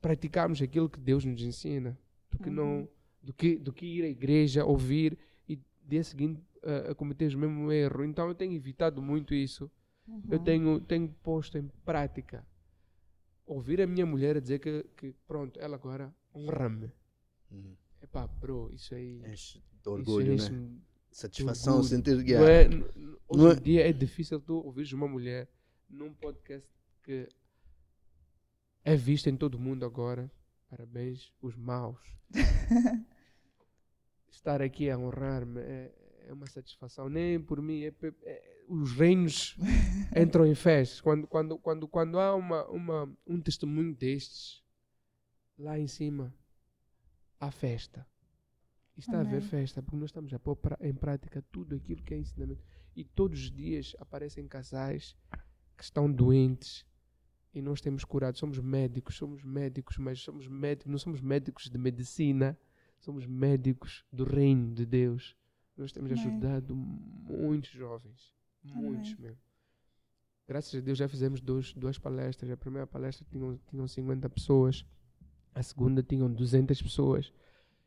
praticarmos aquilo que Deus nos ensina, do que não, do que, do que ir à igreja, ouvir e dia seguinte uh, a cometer o mesmo erro. Então eu tenho evitado muito isso. Eu tenho, tenho posto em prática. Ouvir a minha mulher dizer que, que pronto, ela agora honra-me. Uhum. Epá, bro, isso aí. Enche de isso orgulho, né? enche-me Satisfação, orgulho. sentir que Não é, n- hoje Não em é- dia é difícil tu ouvires uma mulher num podcast que é visto em todo mundo agora. Parabéns, os maus. *laughs* Estar aqui a honrar-me é, é uma satisfação. Nem por mim, é, é- os reinos *laughs* entram em festa. Quando, quando, quando, quando há uma, uma, um testemunho destes, lá em cima, há festa. E está a haver Amém. festa, porque nós estamos a pôr em prática tudo aquilo que é ensinamento. E todos os dias aparecem casais que estão doentes e nós temos curado. Somos médicos, somos médicos, mas somos médicos, não somos médicos de medicina, somos médicos do reino de Deus. Nós temos Amém. ajudado muitos jovens. Muitos mesmo. Graças a Deus já fizemos dois, duas palestras. A primeira palestra tinham, tinham 50 pessoas, a segunda tinham 200 pessoas.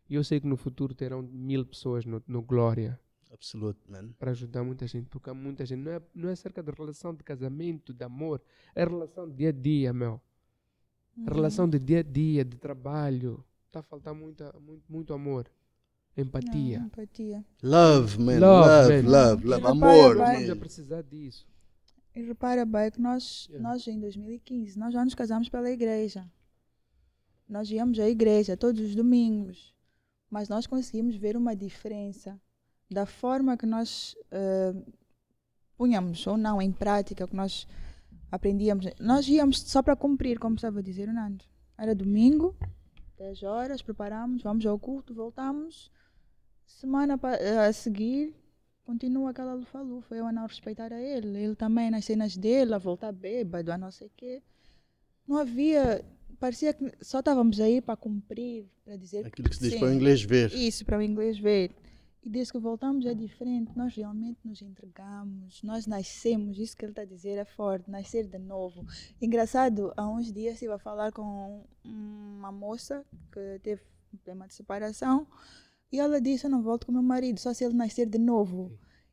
E eu sei que no futuro terão mil pessoas no, no Glória Absoluto, man. para ajudar muita gente, porque há muita gente. Não é, não é acerca de relação de casamento, de amor, é relação de dia a dia, meu. A relação de dia a dia, de trabalho. Está a faltar muita, muito, muito amor, empatia. Não, empatia. Love, man. Love, Love, man. love, love. Repara, Amor, a man. precisar disso. E repara bem que nós, Yeah. nós em 2015, nós já nos casamos pela igreja. Nós íamos à igreja todos os domingos. Mas nós conseguimos ver uma diferença da forma que nós eh, punhamos ou não em prática, que nós aprendíamos. Nós íamos só para cumprir, como estava a dizer o Nando. Era domingo, 10 horas, preparamos, vamos ao culto, voltamos. Semana eh, a seguir, continua aquela lufa-lufa, eu a não respeitar a ele, ele também nas cenas dele, a voltar bêbado, a não sei o quê. Não havia, parecia que só estávamos aí para cumprir, para dizer Aquilo que se diz sim. para o inglês ver. Isso, para o inglês ver. E desde que voltamos é diferente, nós realmente nos entregamos, nós nascemos, isso que ele está a dizer é forte, nascer de novo. Engraçado, há uns dias estive a falar com uma moça que teve um problema de separação e ela disse: Eu não volto com meu marido, só se ele nascer de novo.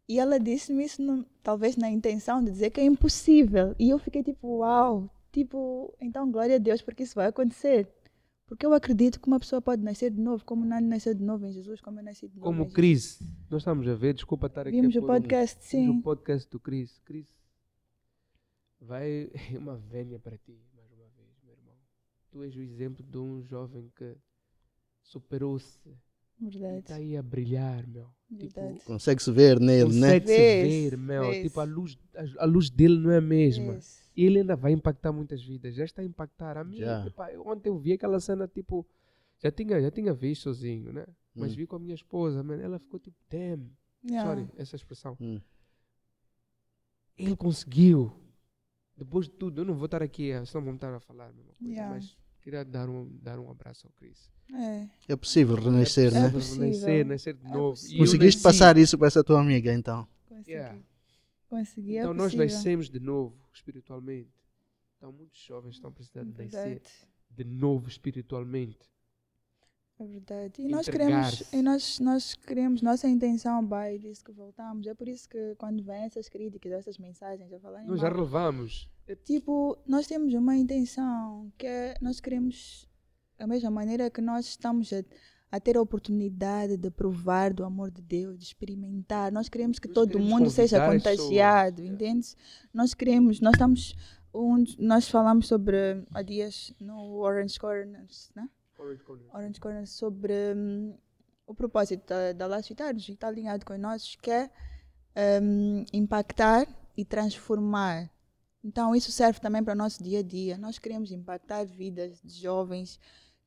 E ela disse-me isso, no- talvez na intenção de dizer que é impossível. E eu fiquei tipo: Uau, tipo, então glória a Deus, porque isso vai acontecer. Porque eu acredito que uma pessoa pode nascer de novo, como Nani nasceu de novo em Jesus, como eu nasci de novo. Como Cris, nós estamos a ver, desculpa estar aqui. Vimos o pôr um- podcast, Vimos sim. o podcast do Cris. Cris, vai *laughs* uma vénia para ti, mais uma vez, meu irmão. Tu és o exemplo de um jovem que superou-se Verdade. está aí a brilhar, meu. Tipo. Consegue-se ver nele, né? consegue-se ver, meu. Tipo, a luz, a, a luz dele não é a mesma. E ele ainda vai impactar muitas vidas. Já está a impactar. A epá, eu- ontem eu vi aquela cena, tipo, já tinha, já tinha visto sozinho, né? Mas Hum. vi com a minha esposa, man, ela ficou tipo, damn. Yeah. Sorry, essa expressão. Hum. Ele conseguiu. Depois de tudo, eu não vou estar aqui, senão vamos estar a falar coisa, Yeah. mas queria dar um, dar um abraço ao Chris. É. É possível renascer, É né? possível. Nascer, nascer de É novo. Conseguiste passar isso para essa tua amiga, então. Consegui. Yeah. Consegui, é Então nós nascemos de novo, espiritualmente. Então muitos jovens estão precisando de nascer de novo espiritualmente. É verdade. E nós queremos, e nós, nós queremos, nossa intenção, vai, disso que voltamos. É por isso que quando vêm essas críticas, essas mensagens a falarem Nós já relevamos. É Tipo, nós temos uma intenção que é, nós queremos, da mesma maneira que nós estamos a, a ter a oportunidade de provar do amor de Deus, de experimentar. Nós queremos que Nós todo queremos mundo seja as pessoas, contagiado, é. entende? Nós queremos, nós estamos, um, nós falamos sobre, há dias, no Orange Corners, né? Orange Corner. Orange Corner sobre hum, o propósito da, da Laço Vitários, e está alinhado com nós, que é hum, impactar e transformar. Então, isso serve também para o nosso dia a dia. Nós queremos impactar vidas de jovens,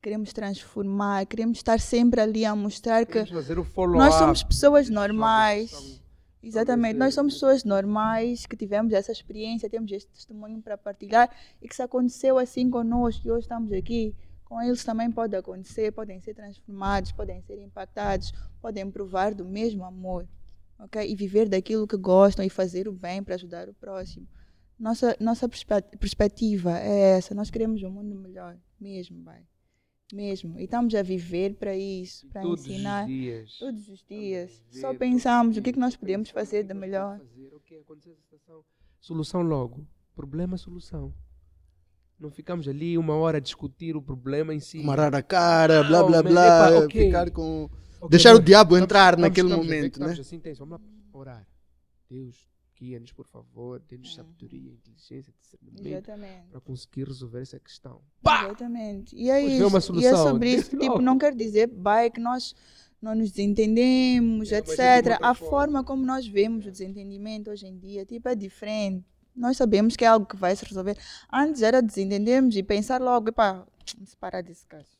queremos transformar, queremos estar sempre ali a mostrar que Queremos follow-up. nós somos pessoas que normais. Exatamente, nós somos pessoas normais que tivemos essa experiência, temos este testemunho para partilhar e que se aconteceu assim conosco e hoje estamos aqui, com eles também pode acontecer, podem ser transformados, podem ser impactados, podem provar do mesmo amor, ok? E viver daquilo que gostam e fazer o bem para ajudar o próximo. Nossa, nossa perspe- perspectiva é essa, nós queremos um mundo melhor, mesmo, vai. Mesmo. E estamos a viver para isso, para todos ensinar os dias. todos os dias. A Só viver pensamos o que, é que nós podemos fazer de melhor. fazer. Ok, aconteceu essa situação. Solução logo. Problema, solução. Não ficamos ali uma hora a discutir o problema em si. Amarrar a cara, blá Não, blá blá. epá, ok. Ficar com. Ok, Deixar o diabo entrar vamos- naquele estamos momento, estamos né? assim tensos. Vamos lá orar. Deus, guia-nos, por favor. Dê-nos sabedoria, inteligência, discernimento Exatamente. para conseguir resolver essa questão. Exatamente. E é isso. uma e é solução, sobre *laughs* isso. Tipo, não quer dizer, vai, que nós não nos desentendemos, É, é etc. A forma. forma como nós vemos o desentendimento hoje em dia, tipo, é diferente. Nós sabemos que é algo que vai se resolver. Antes era desentendermos e pensar logo, epá, vamos parar desse caso.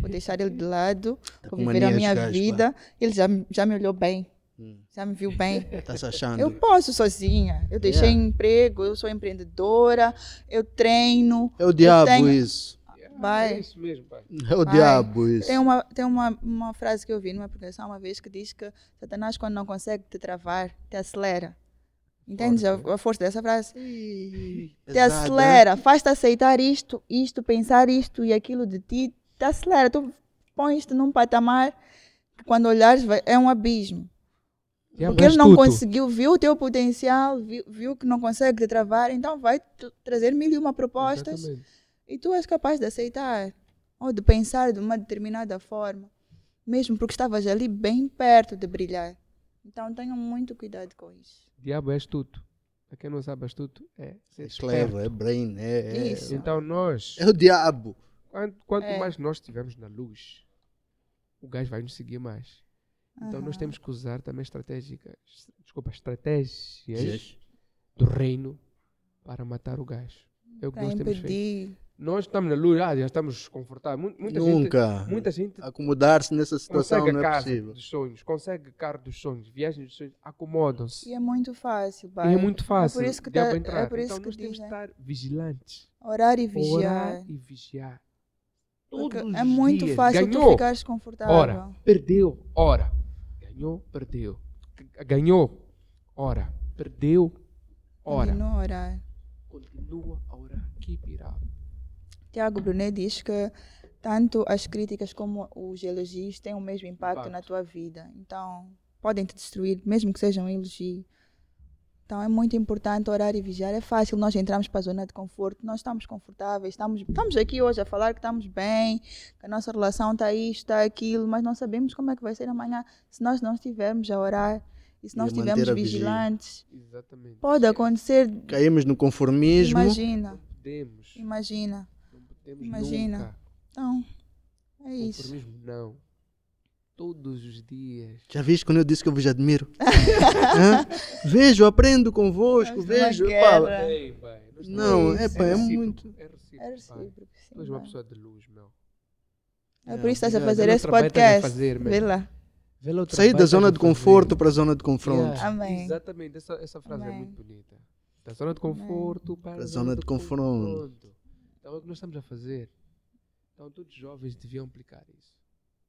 Vou deixar ele de lado, Tá vou viver a minha gajo, vida. Ele já, me- já me olhou bem, Hum. já me viu bem. *laughs* Tá se achando. Eu posso sozinha. Eu deixei Yeah. emprego, eu sou empreendedora, eu treino. É o diabo tenho- isso. Vai. É isso mesmo, pai. É o Vai. diabo isso. Tem, uma, tem uma, uma frase que eu vi numa pregação uma vez que diz que Satanás, quando não consegue te travar, te acelera. Entendes a, a força dessa frase? Ih, Te pesada, acelera, faz-te aceitar isto, isto, pensar isto e aquilo de ti, te acelera. Tu pões-te num patamar que quando olhares é um abismo. Yeah, Porque ele não astuto. conseguiu, viu o teu potencial, viu, viu que não consegue te travar, então vai trazer mil e uma propostas Exatamente. e tu és capaz de aceitar ou de pensar de uma determinada forma, mesmo porque estavas ali bem perto de brilhar. Então tenham muito cuidado com isso. Diabo é astuto. Para quem não sabe astuto, é ser É clever, é brain, é, é, Isso. Então nós, é o diabo. quanto, quanto É. mais nós estivermos na luz, o gajo vai nos seguir mais. Então nós Aham. temos que usar também estratégicas, desculpa, estratégias Yes. do reino para matar o gajo. É o que Para nós temos feito. Nós estamos na luz, ah, já estamos confortáveis. Mu- Muita Nunca. gente, muita gente Acomodar-se nessa situação consegue não é casa possível. dos sonhos, consegue carro dos sonhos, viagens dos sonhos, acomodam-se. E é muito fácil, E pai. é muito fácil. É por isso que, tá- entrar. é por isso então que nós temos de dizem. estar vigilantes. Orar e vigiar. Orar e vigiar. Porque Todos é os muito dias. fácil tu Ganhou. ficares confortável. Ora, perdeu, ora. Ganhou, perdeu. Ganhou, ora. Perdeu, ora. Continua a orar. Continua a orar. Keep it up. Tiago Brunet diz que tanto as críticas como os elogios têm o mesmo impacto, Impacto. na tua vida. Então, podem te destruir, mesmo que sejam um elogio. Então, é muito importante orar e vigiar. É fácil nós entrarmos para a zona de conforto. Nós estamos confortáveis, estamos, estamos aqui hoje a falar que estamos bem, que a nossa relação está isto, está aquilo, mas não sabemos como é que vai ser amanhã se nós não estivermos a orar e se a estivermos vigilantes. Exatamente. Pode acontecer, Caímos no conformismo. imagina, podemos. imagina. Não podemos Imagina. nunca. Então, é isso. Conformismo, não. Todos os dias. Já viste quando eu disse que eu vos admiro? *laughs* Hã? Vejo, aprendo convosco, numa vejo. Ei, pai, Não, é pá, é recíproco, muito- É recíproco. É recíproco, sim, Tu és uma pessoa de luz, meu. É por isso que estás a fazer esse podcast. fazer. Vê lá. Vê lá Sair da zona de conforto para a zona de confronto. Yeah, Amém. Exatamente, essa, essa frase é Amém. muito bonita. Da zona de conforto para, a zona de confronto. confronto. Então é o que nós estamos a fazer. Então todos os jovens deviam aplicar isso.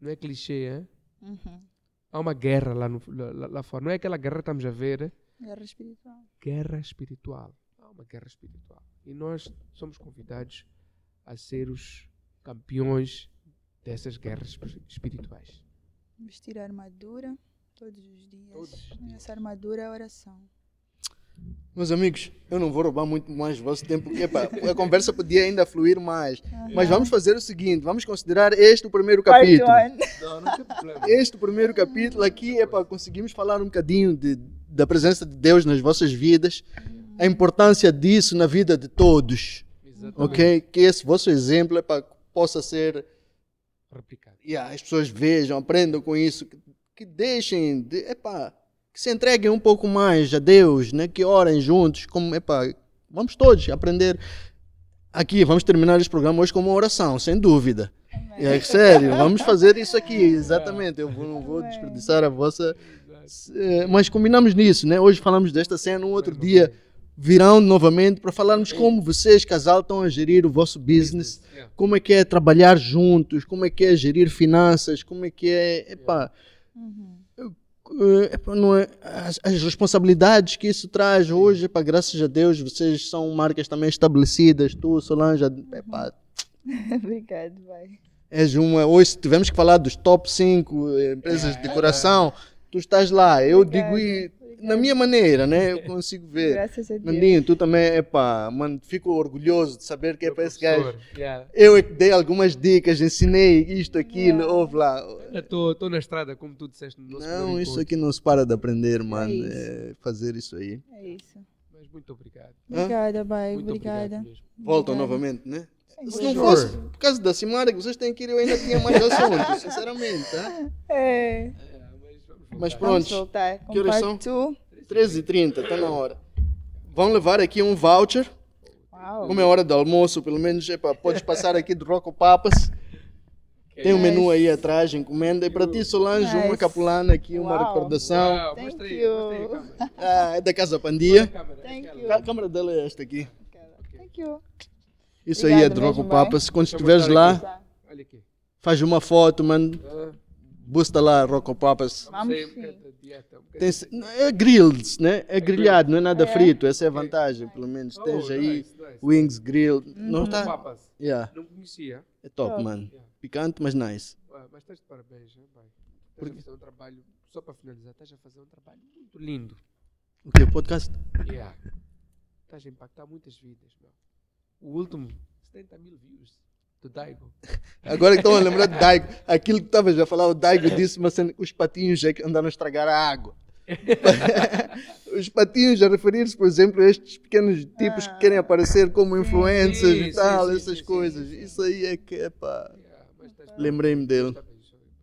Não é clichê, hein? Uhum. Há uma guerra lá, no, lá, lá fora. Não é aquela guerra que estamos a ver, Guerra espiritual. guerra espiritual. Há uma guerra espiritual. E nós somos convidados a ser os campeões dessas guerras espi- espirituais. Vestir a armadura todos os dias. Todos os dias. Essa armadura é a oração. Meus amigos, eu não vou roubar muito mais o vosso tempo, porque epá, a conversa podia ainda fluir mais. Mas vamos fazer o seguinte: vamos considerar este o primeiro capítulo. Não, não tem problema. Este primeiro capítulo aqui é para conseguirmos falar um bocadinho de, da presença de Deus nas vossas vidas, a importância disso na vida de todos, Exatamente. ok? Que esse vosso exemplo é para que possa ser, Replicado. yeah, as pessoas vejam, aprendam com isso, que, que deixem, de, epá, que se entreguem um pouco mais a Deus, né? Que orem juntos, como, epá, vamos todos aprender. Aqui, vamos terminar este programa hoje com uma oração, sem dúvida. É sério, vamos fazer isso aqui, *laughs* exatamente. Eu não vou desperdiçar a vossa. eh, Mas combinamos nisso, né? Hoje falamos desta cena, um outro dia virão novamente para falarmos como vocês, casal, estão a gerir o vosso business, como é que é trabalhar juntos, como é que é gerir finanças, como é que é. Epá, Uhum. eh, epá, não é, as, as responsabilidades que isso traz hoje, epá, graças a Deus, vocês são marcas também estabelecidas, tu, Solange, epá, *laughs* Obrigado, vai. És uma. Hoje, se tivermos que falar dos top 5 empresas de decoração, tu estás lá. Eu Obrigada, digo e- na minha maneira, né? Eu *laughs* consigo ver. Graças a Deus. Nandinho, tu também, epá, mano, fico orgulhoso de saber que é para esse gajo. Yeah. Eu é que dei algumas dicas, ensinei isto, aquilo, Yeah. ouve lá. Estou na estrada, como tu disseste no nosso Não, isso encontro. aqui não se para de aprender, mano. isso. É fazer isso aí. É isso. Mas muito obrigado. Obrigada, bai. Muito Obrigada. obrigado. Voltam novamente, né? Se não fosse por causa da Simara, que vocês têm que ir, eu ainda tinha mais *laughs* assuntos, sinceramente. Tá? É. É, mas Vamos pronto, voltar. Com Que horas two. 13h30, está na hora. Vão levar aqui um voucher. Uau. Como é hora do almoço, pelo menos, epa, podes passar aqui do Rocco Papas. Tem um menu aí atrás, encomenda. E para ti, Solange, uma capulana aqui, uma Uau. recordação. Uau, Thank you. *laughs* Ah, é da Casa Pandia. A câmera, Thank aquela. you. A câmera dela é esta aqui. Thank you. Isso aí é Obrigada Rocco. Papas. Quando estiveres lá, aqui. faz uma foto, mano. Busta lá, Rocopapas. Tem, é grilled, né? É grelhado, não é nada É. frito. Essa é a vantagem, pelo menos. Oh, Tens aí nice, nice. wings grilled. Uhum. Não está? Papas. Yeah, Não conhecia. é top, Top. mano. Yeah. Picante, mas nice. Ué, Mas estás de parabéns, hein, pai? Estás Por a fazer um trabalho, só para finalizar, estás a fazer um trabalho muito lindo. O que? Podcast? Yeah. Estás a impactar muitas vidas, meu. O último, 70 mil views do Daigo. *laughs* Agora que estão a lembrar de Daigo, aquilo que estavas a falar, o Daigo disse, mas os patinhos é que andaram a estragar a água. *laughs* os patinhos a referir-se, por exemplo, a estes pequenos tipos que querem aparecer como influencers Sim, e tal, sim, sim, essas sim, coisas. sim, sim, Isso aí é que é pá. Yeah, Lembrei-me dele.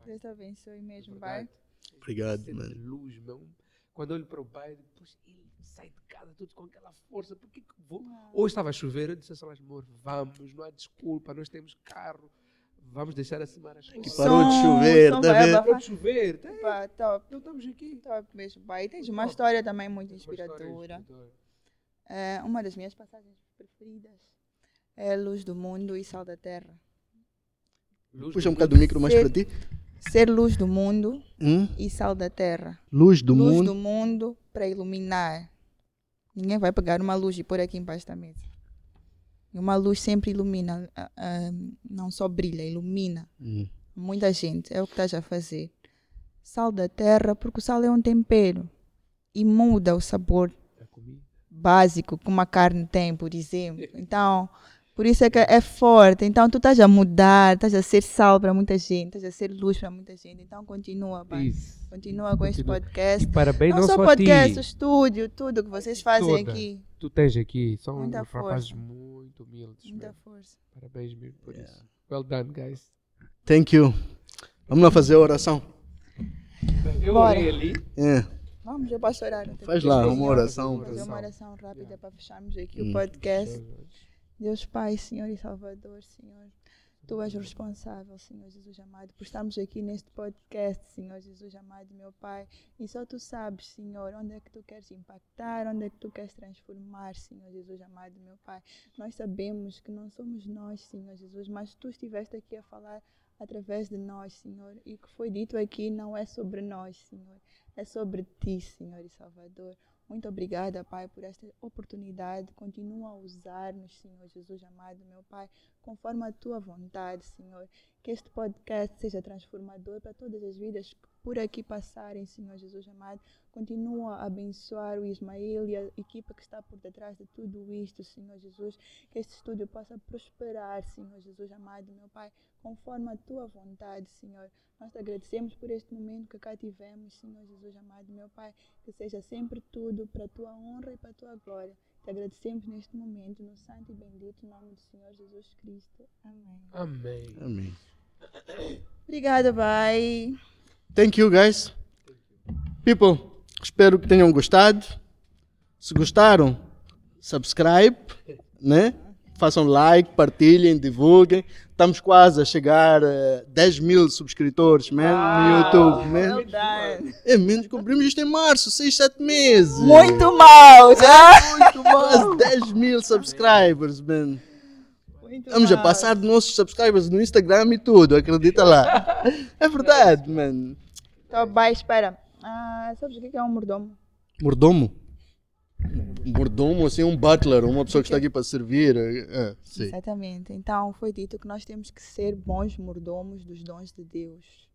Deus te abençoe, mesmo, pai. Obrigado, mano. luz, meu. Quando eu olho para o pai, ele sai de casa tudo com aquela força. Por que que vou? Ou estava a chover, eu disse a Solange, amor, vamos, não há desculpa, nós temos carro, vamos deixar a semana as Que parou de chover, som tá vai vendo? abafar. Parou de chover, tá? Pá, top, Então estamos aqui. top mesmo, pai. E tens uma Top. história também muito Uma inspiradora. inspiradora. É, uma das minhas passagens preferidas é Luz do Mundo e Sal da Terra. Luz Puxa um do bocado do micro mais Ser- para ti. Ser luz do mundo Hum? e sal da terra. Luz do luz mundo. do mundo para iluminar. Ninguém vai pegar uma luz e pôr aqui embaixo da mesa. E uma luz sempre ilumina, ah, ah, não só brilha, ilumina. Hum. Muita gente, é o que estás a fazer. Sal da terra, porque o sal é um tempero e muda o sabor básico que uma carne tem, por exemplo. *laughs* Então, por isso é que é forte. Então, tu estás a mudar, estás a ser sal para muita gente, estás a ser luz para muita gente. Então, continua, pai. Isso. Continua com este Continua. podcast. E parabéns Não, não, só só a podcast, o estúdio, tudo que vocês fazem Toda. aqui. Tu tens aqui, são Muita rapazes força. muito humildes. Muita mesmo. força. Parabéns mesmo por isso. Well done, guys. Thank you. Vamos lá fazer a oração. Eu Bora. orei ali. É. Vamos, eu posso orar. Faz lá uma oração. Fazer uma oração rápida Yeah. para fecharmos aqui Hum. o podcast. Deus Pai, Senhor e Salvador, Senhor. Tu és responsável, Senhor Jesus amado, por estarmos aqui neste podcast, Senhor Jesus amado, meu Pai. E só tu sabes, Senhor, onde é que tu queres impactar, onde é que tu queres transformar, Senhor Jesus amado, meu Pai. Nós sabemos que não somos nós, Senhor Jesus, mas tu estiveste aqui a falar através de nós, Senhor. E o que foi dito aqui não é sobre nós, Senhor, é sobre ti, Senhor e Salvador. Muito obrigada, Pai, por esta oportunidade. Continua a usar-nos, Senhor Jesus amado, meu Pai, conforme a tua vontade, Senhor. Que este podcast seja transformador para todas as vidas que por aqui passarem, Senhor Jesus amado. Continua a abençoar o Ismael e a equipa que está por detrás de tudo isto, Senhor Jesus. Que este estúdio possa prosperar, Senhor Jesus amado, meu Pai, conforme a tua vontade, Senhor. Nós te agradecemos por este momento que cá tivemos, Senhor Jesus amado, meu Pai. Que seja sempre tudo para a tua honra e para a tua glória. Te agradecemos neste momento, no santo e bendito nome do Senhor Jesus Cristo. Amém. Amém. Amém. Obrigada, Pai. Thank you, guys. People, espero que tenham gostado. Se gostaram, subscribe, né? Façam like, partilhem, divulguem. Estamos quase a chegar a 10 mil subscritores, man, no YouTube, man. Well done. É, menos cumprimos isto em março, 6, 7 meses. Muito mal, já? Muito quase 10 mil subscribers, man. Muito Estamos a mal. passar nossos subscribers no Instagram e tudo, acredita lá. *laughs* É verdade, man. Então, vai, espera. Ah, sabes o que é um mordomo? Mordomo? Mordomo, assim, um butler, uma pessoa que está aqui para servir. É, é, sim. Exatamente. Então, foi dito que nós temos que ser bons mordomos dos dons de Deus.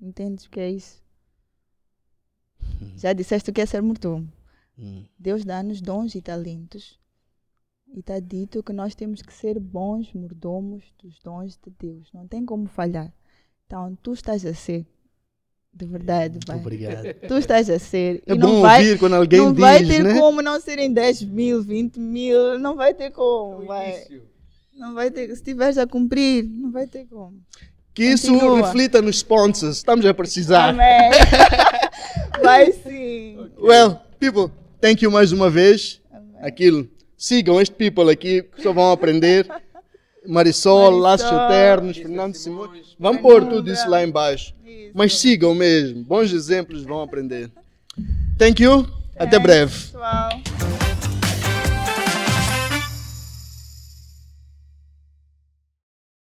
Entendes o que é isso? Já disseste o que é ser mordomo. Hum. Deus dá-nos dons e talentos. E está dito que nós temos que ser bons mordomos dos dons de Deus. Não tem como falhar. Então, tu estás a ser. De verdade, vai. obrigado. Tu estás a ser. É e não bom vai, ouvir quando alguém não diz, vai ter né? como não serem 10 mil, 20 mil. Não vai ter como. No Vai. Não vai ter. Se estiveres a cumprir, não vai ter como. Que isso Continua. reflita nos sponsors. Estamos a precisar. Amém. *laughs* vai sim. Well, people, thank you mais uma vez. Amém. Aquilo. Sigam este people aqui que só vão aprender. Marisol, Marisol, Laços Eternos. Fernando Simões, Simões. Vamos pôr Fernanda. tudo isso lá embaixo. Isso. Mas sigam mesmo. Bons exemplos vão aprender. Thank you. Até Thanks, breve. Pessoal.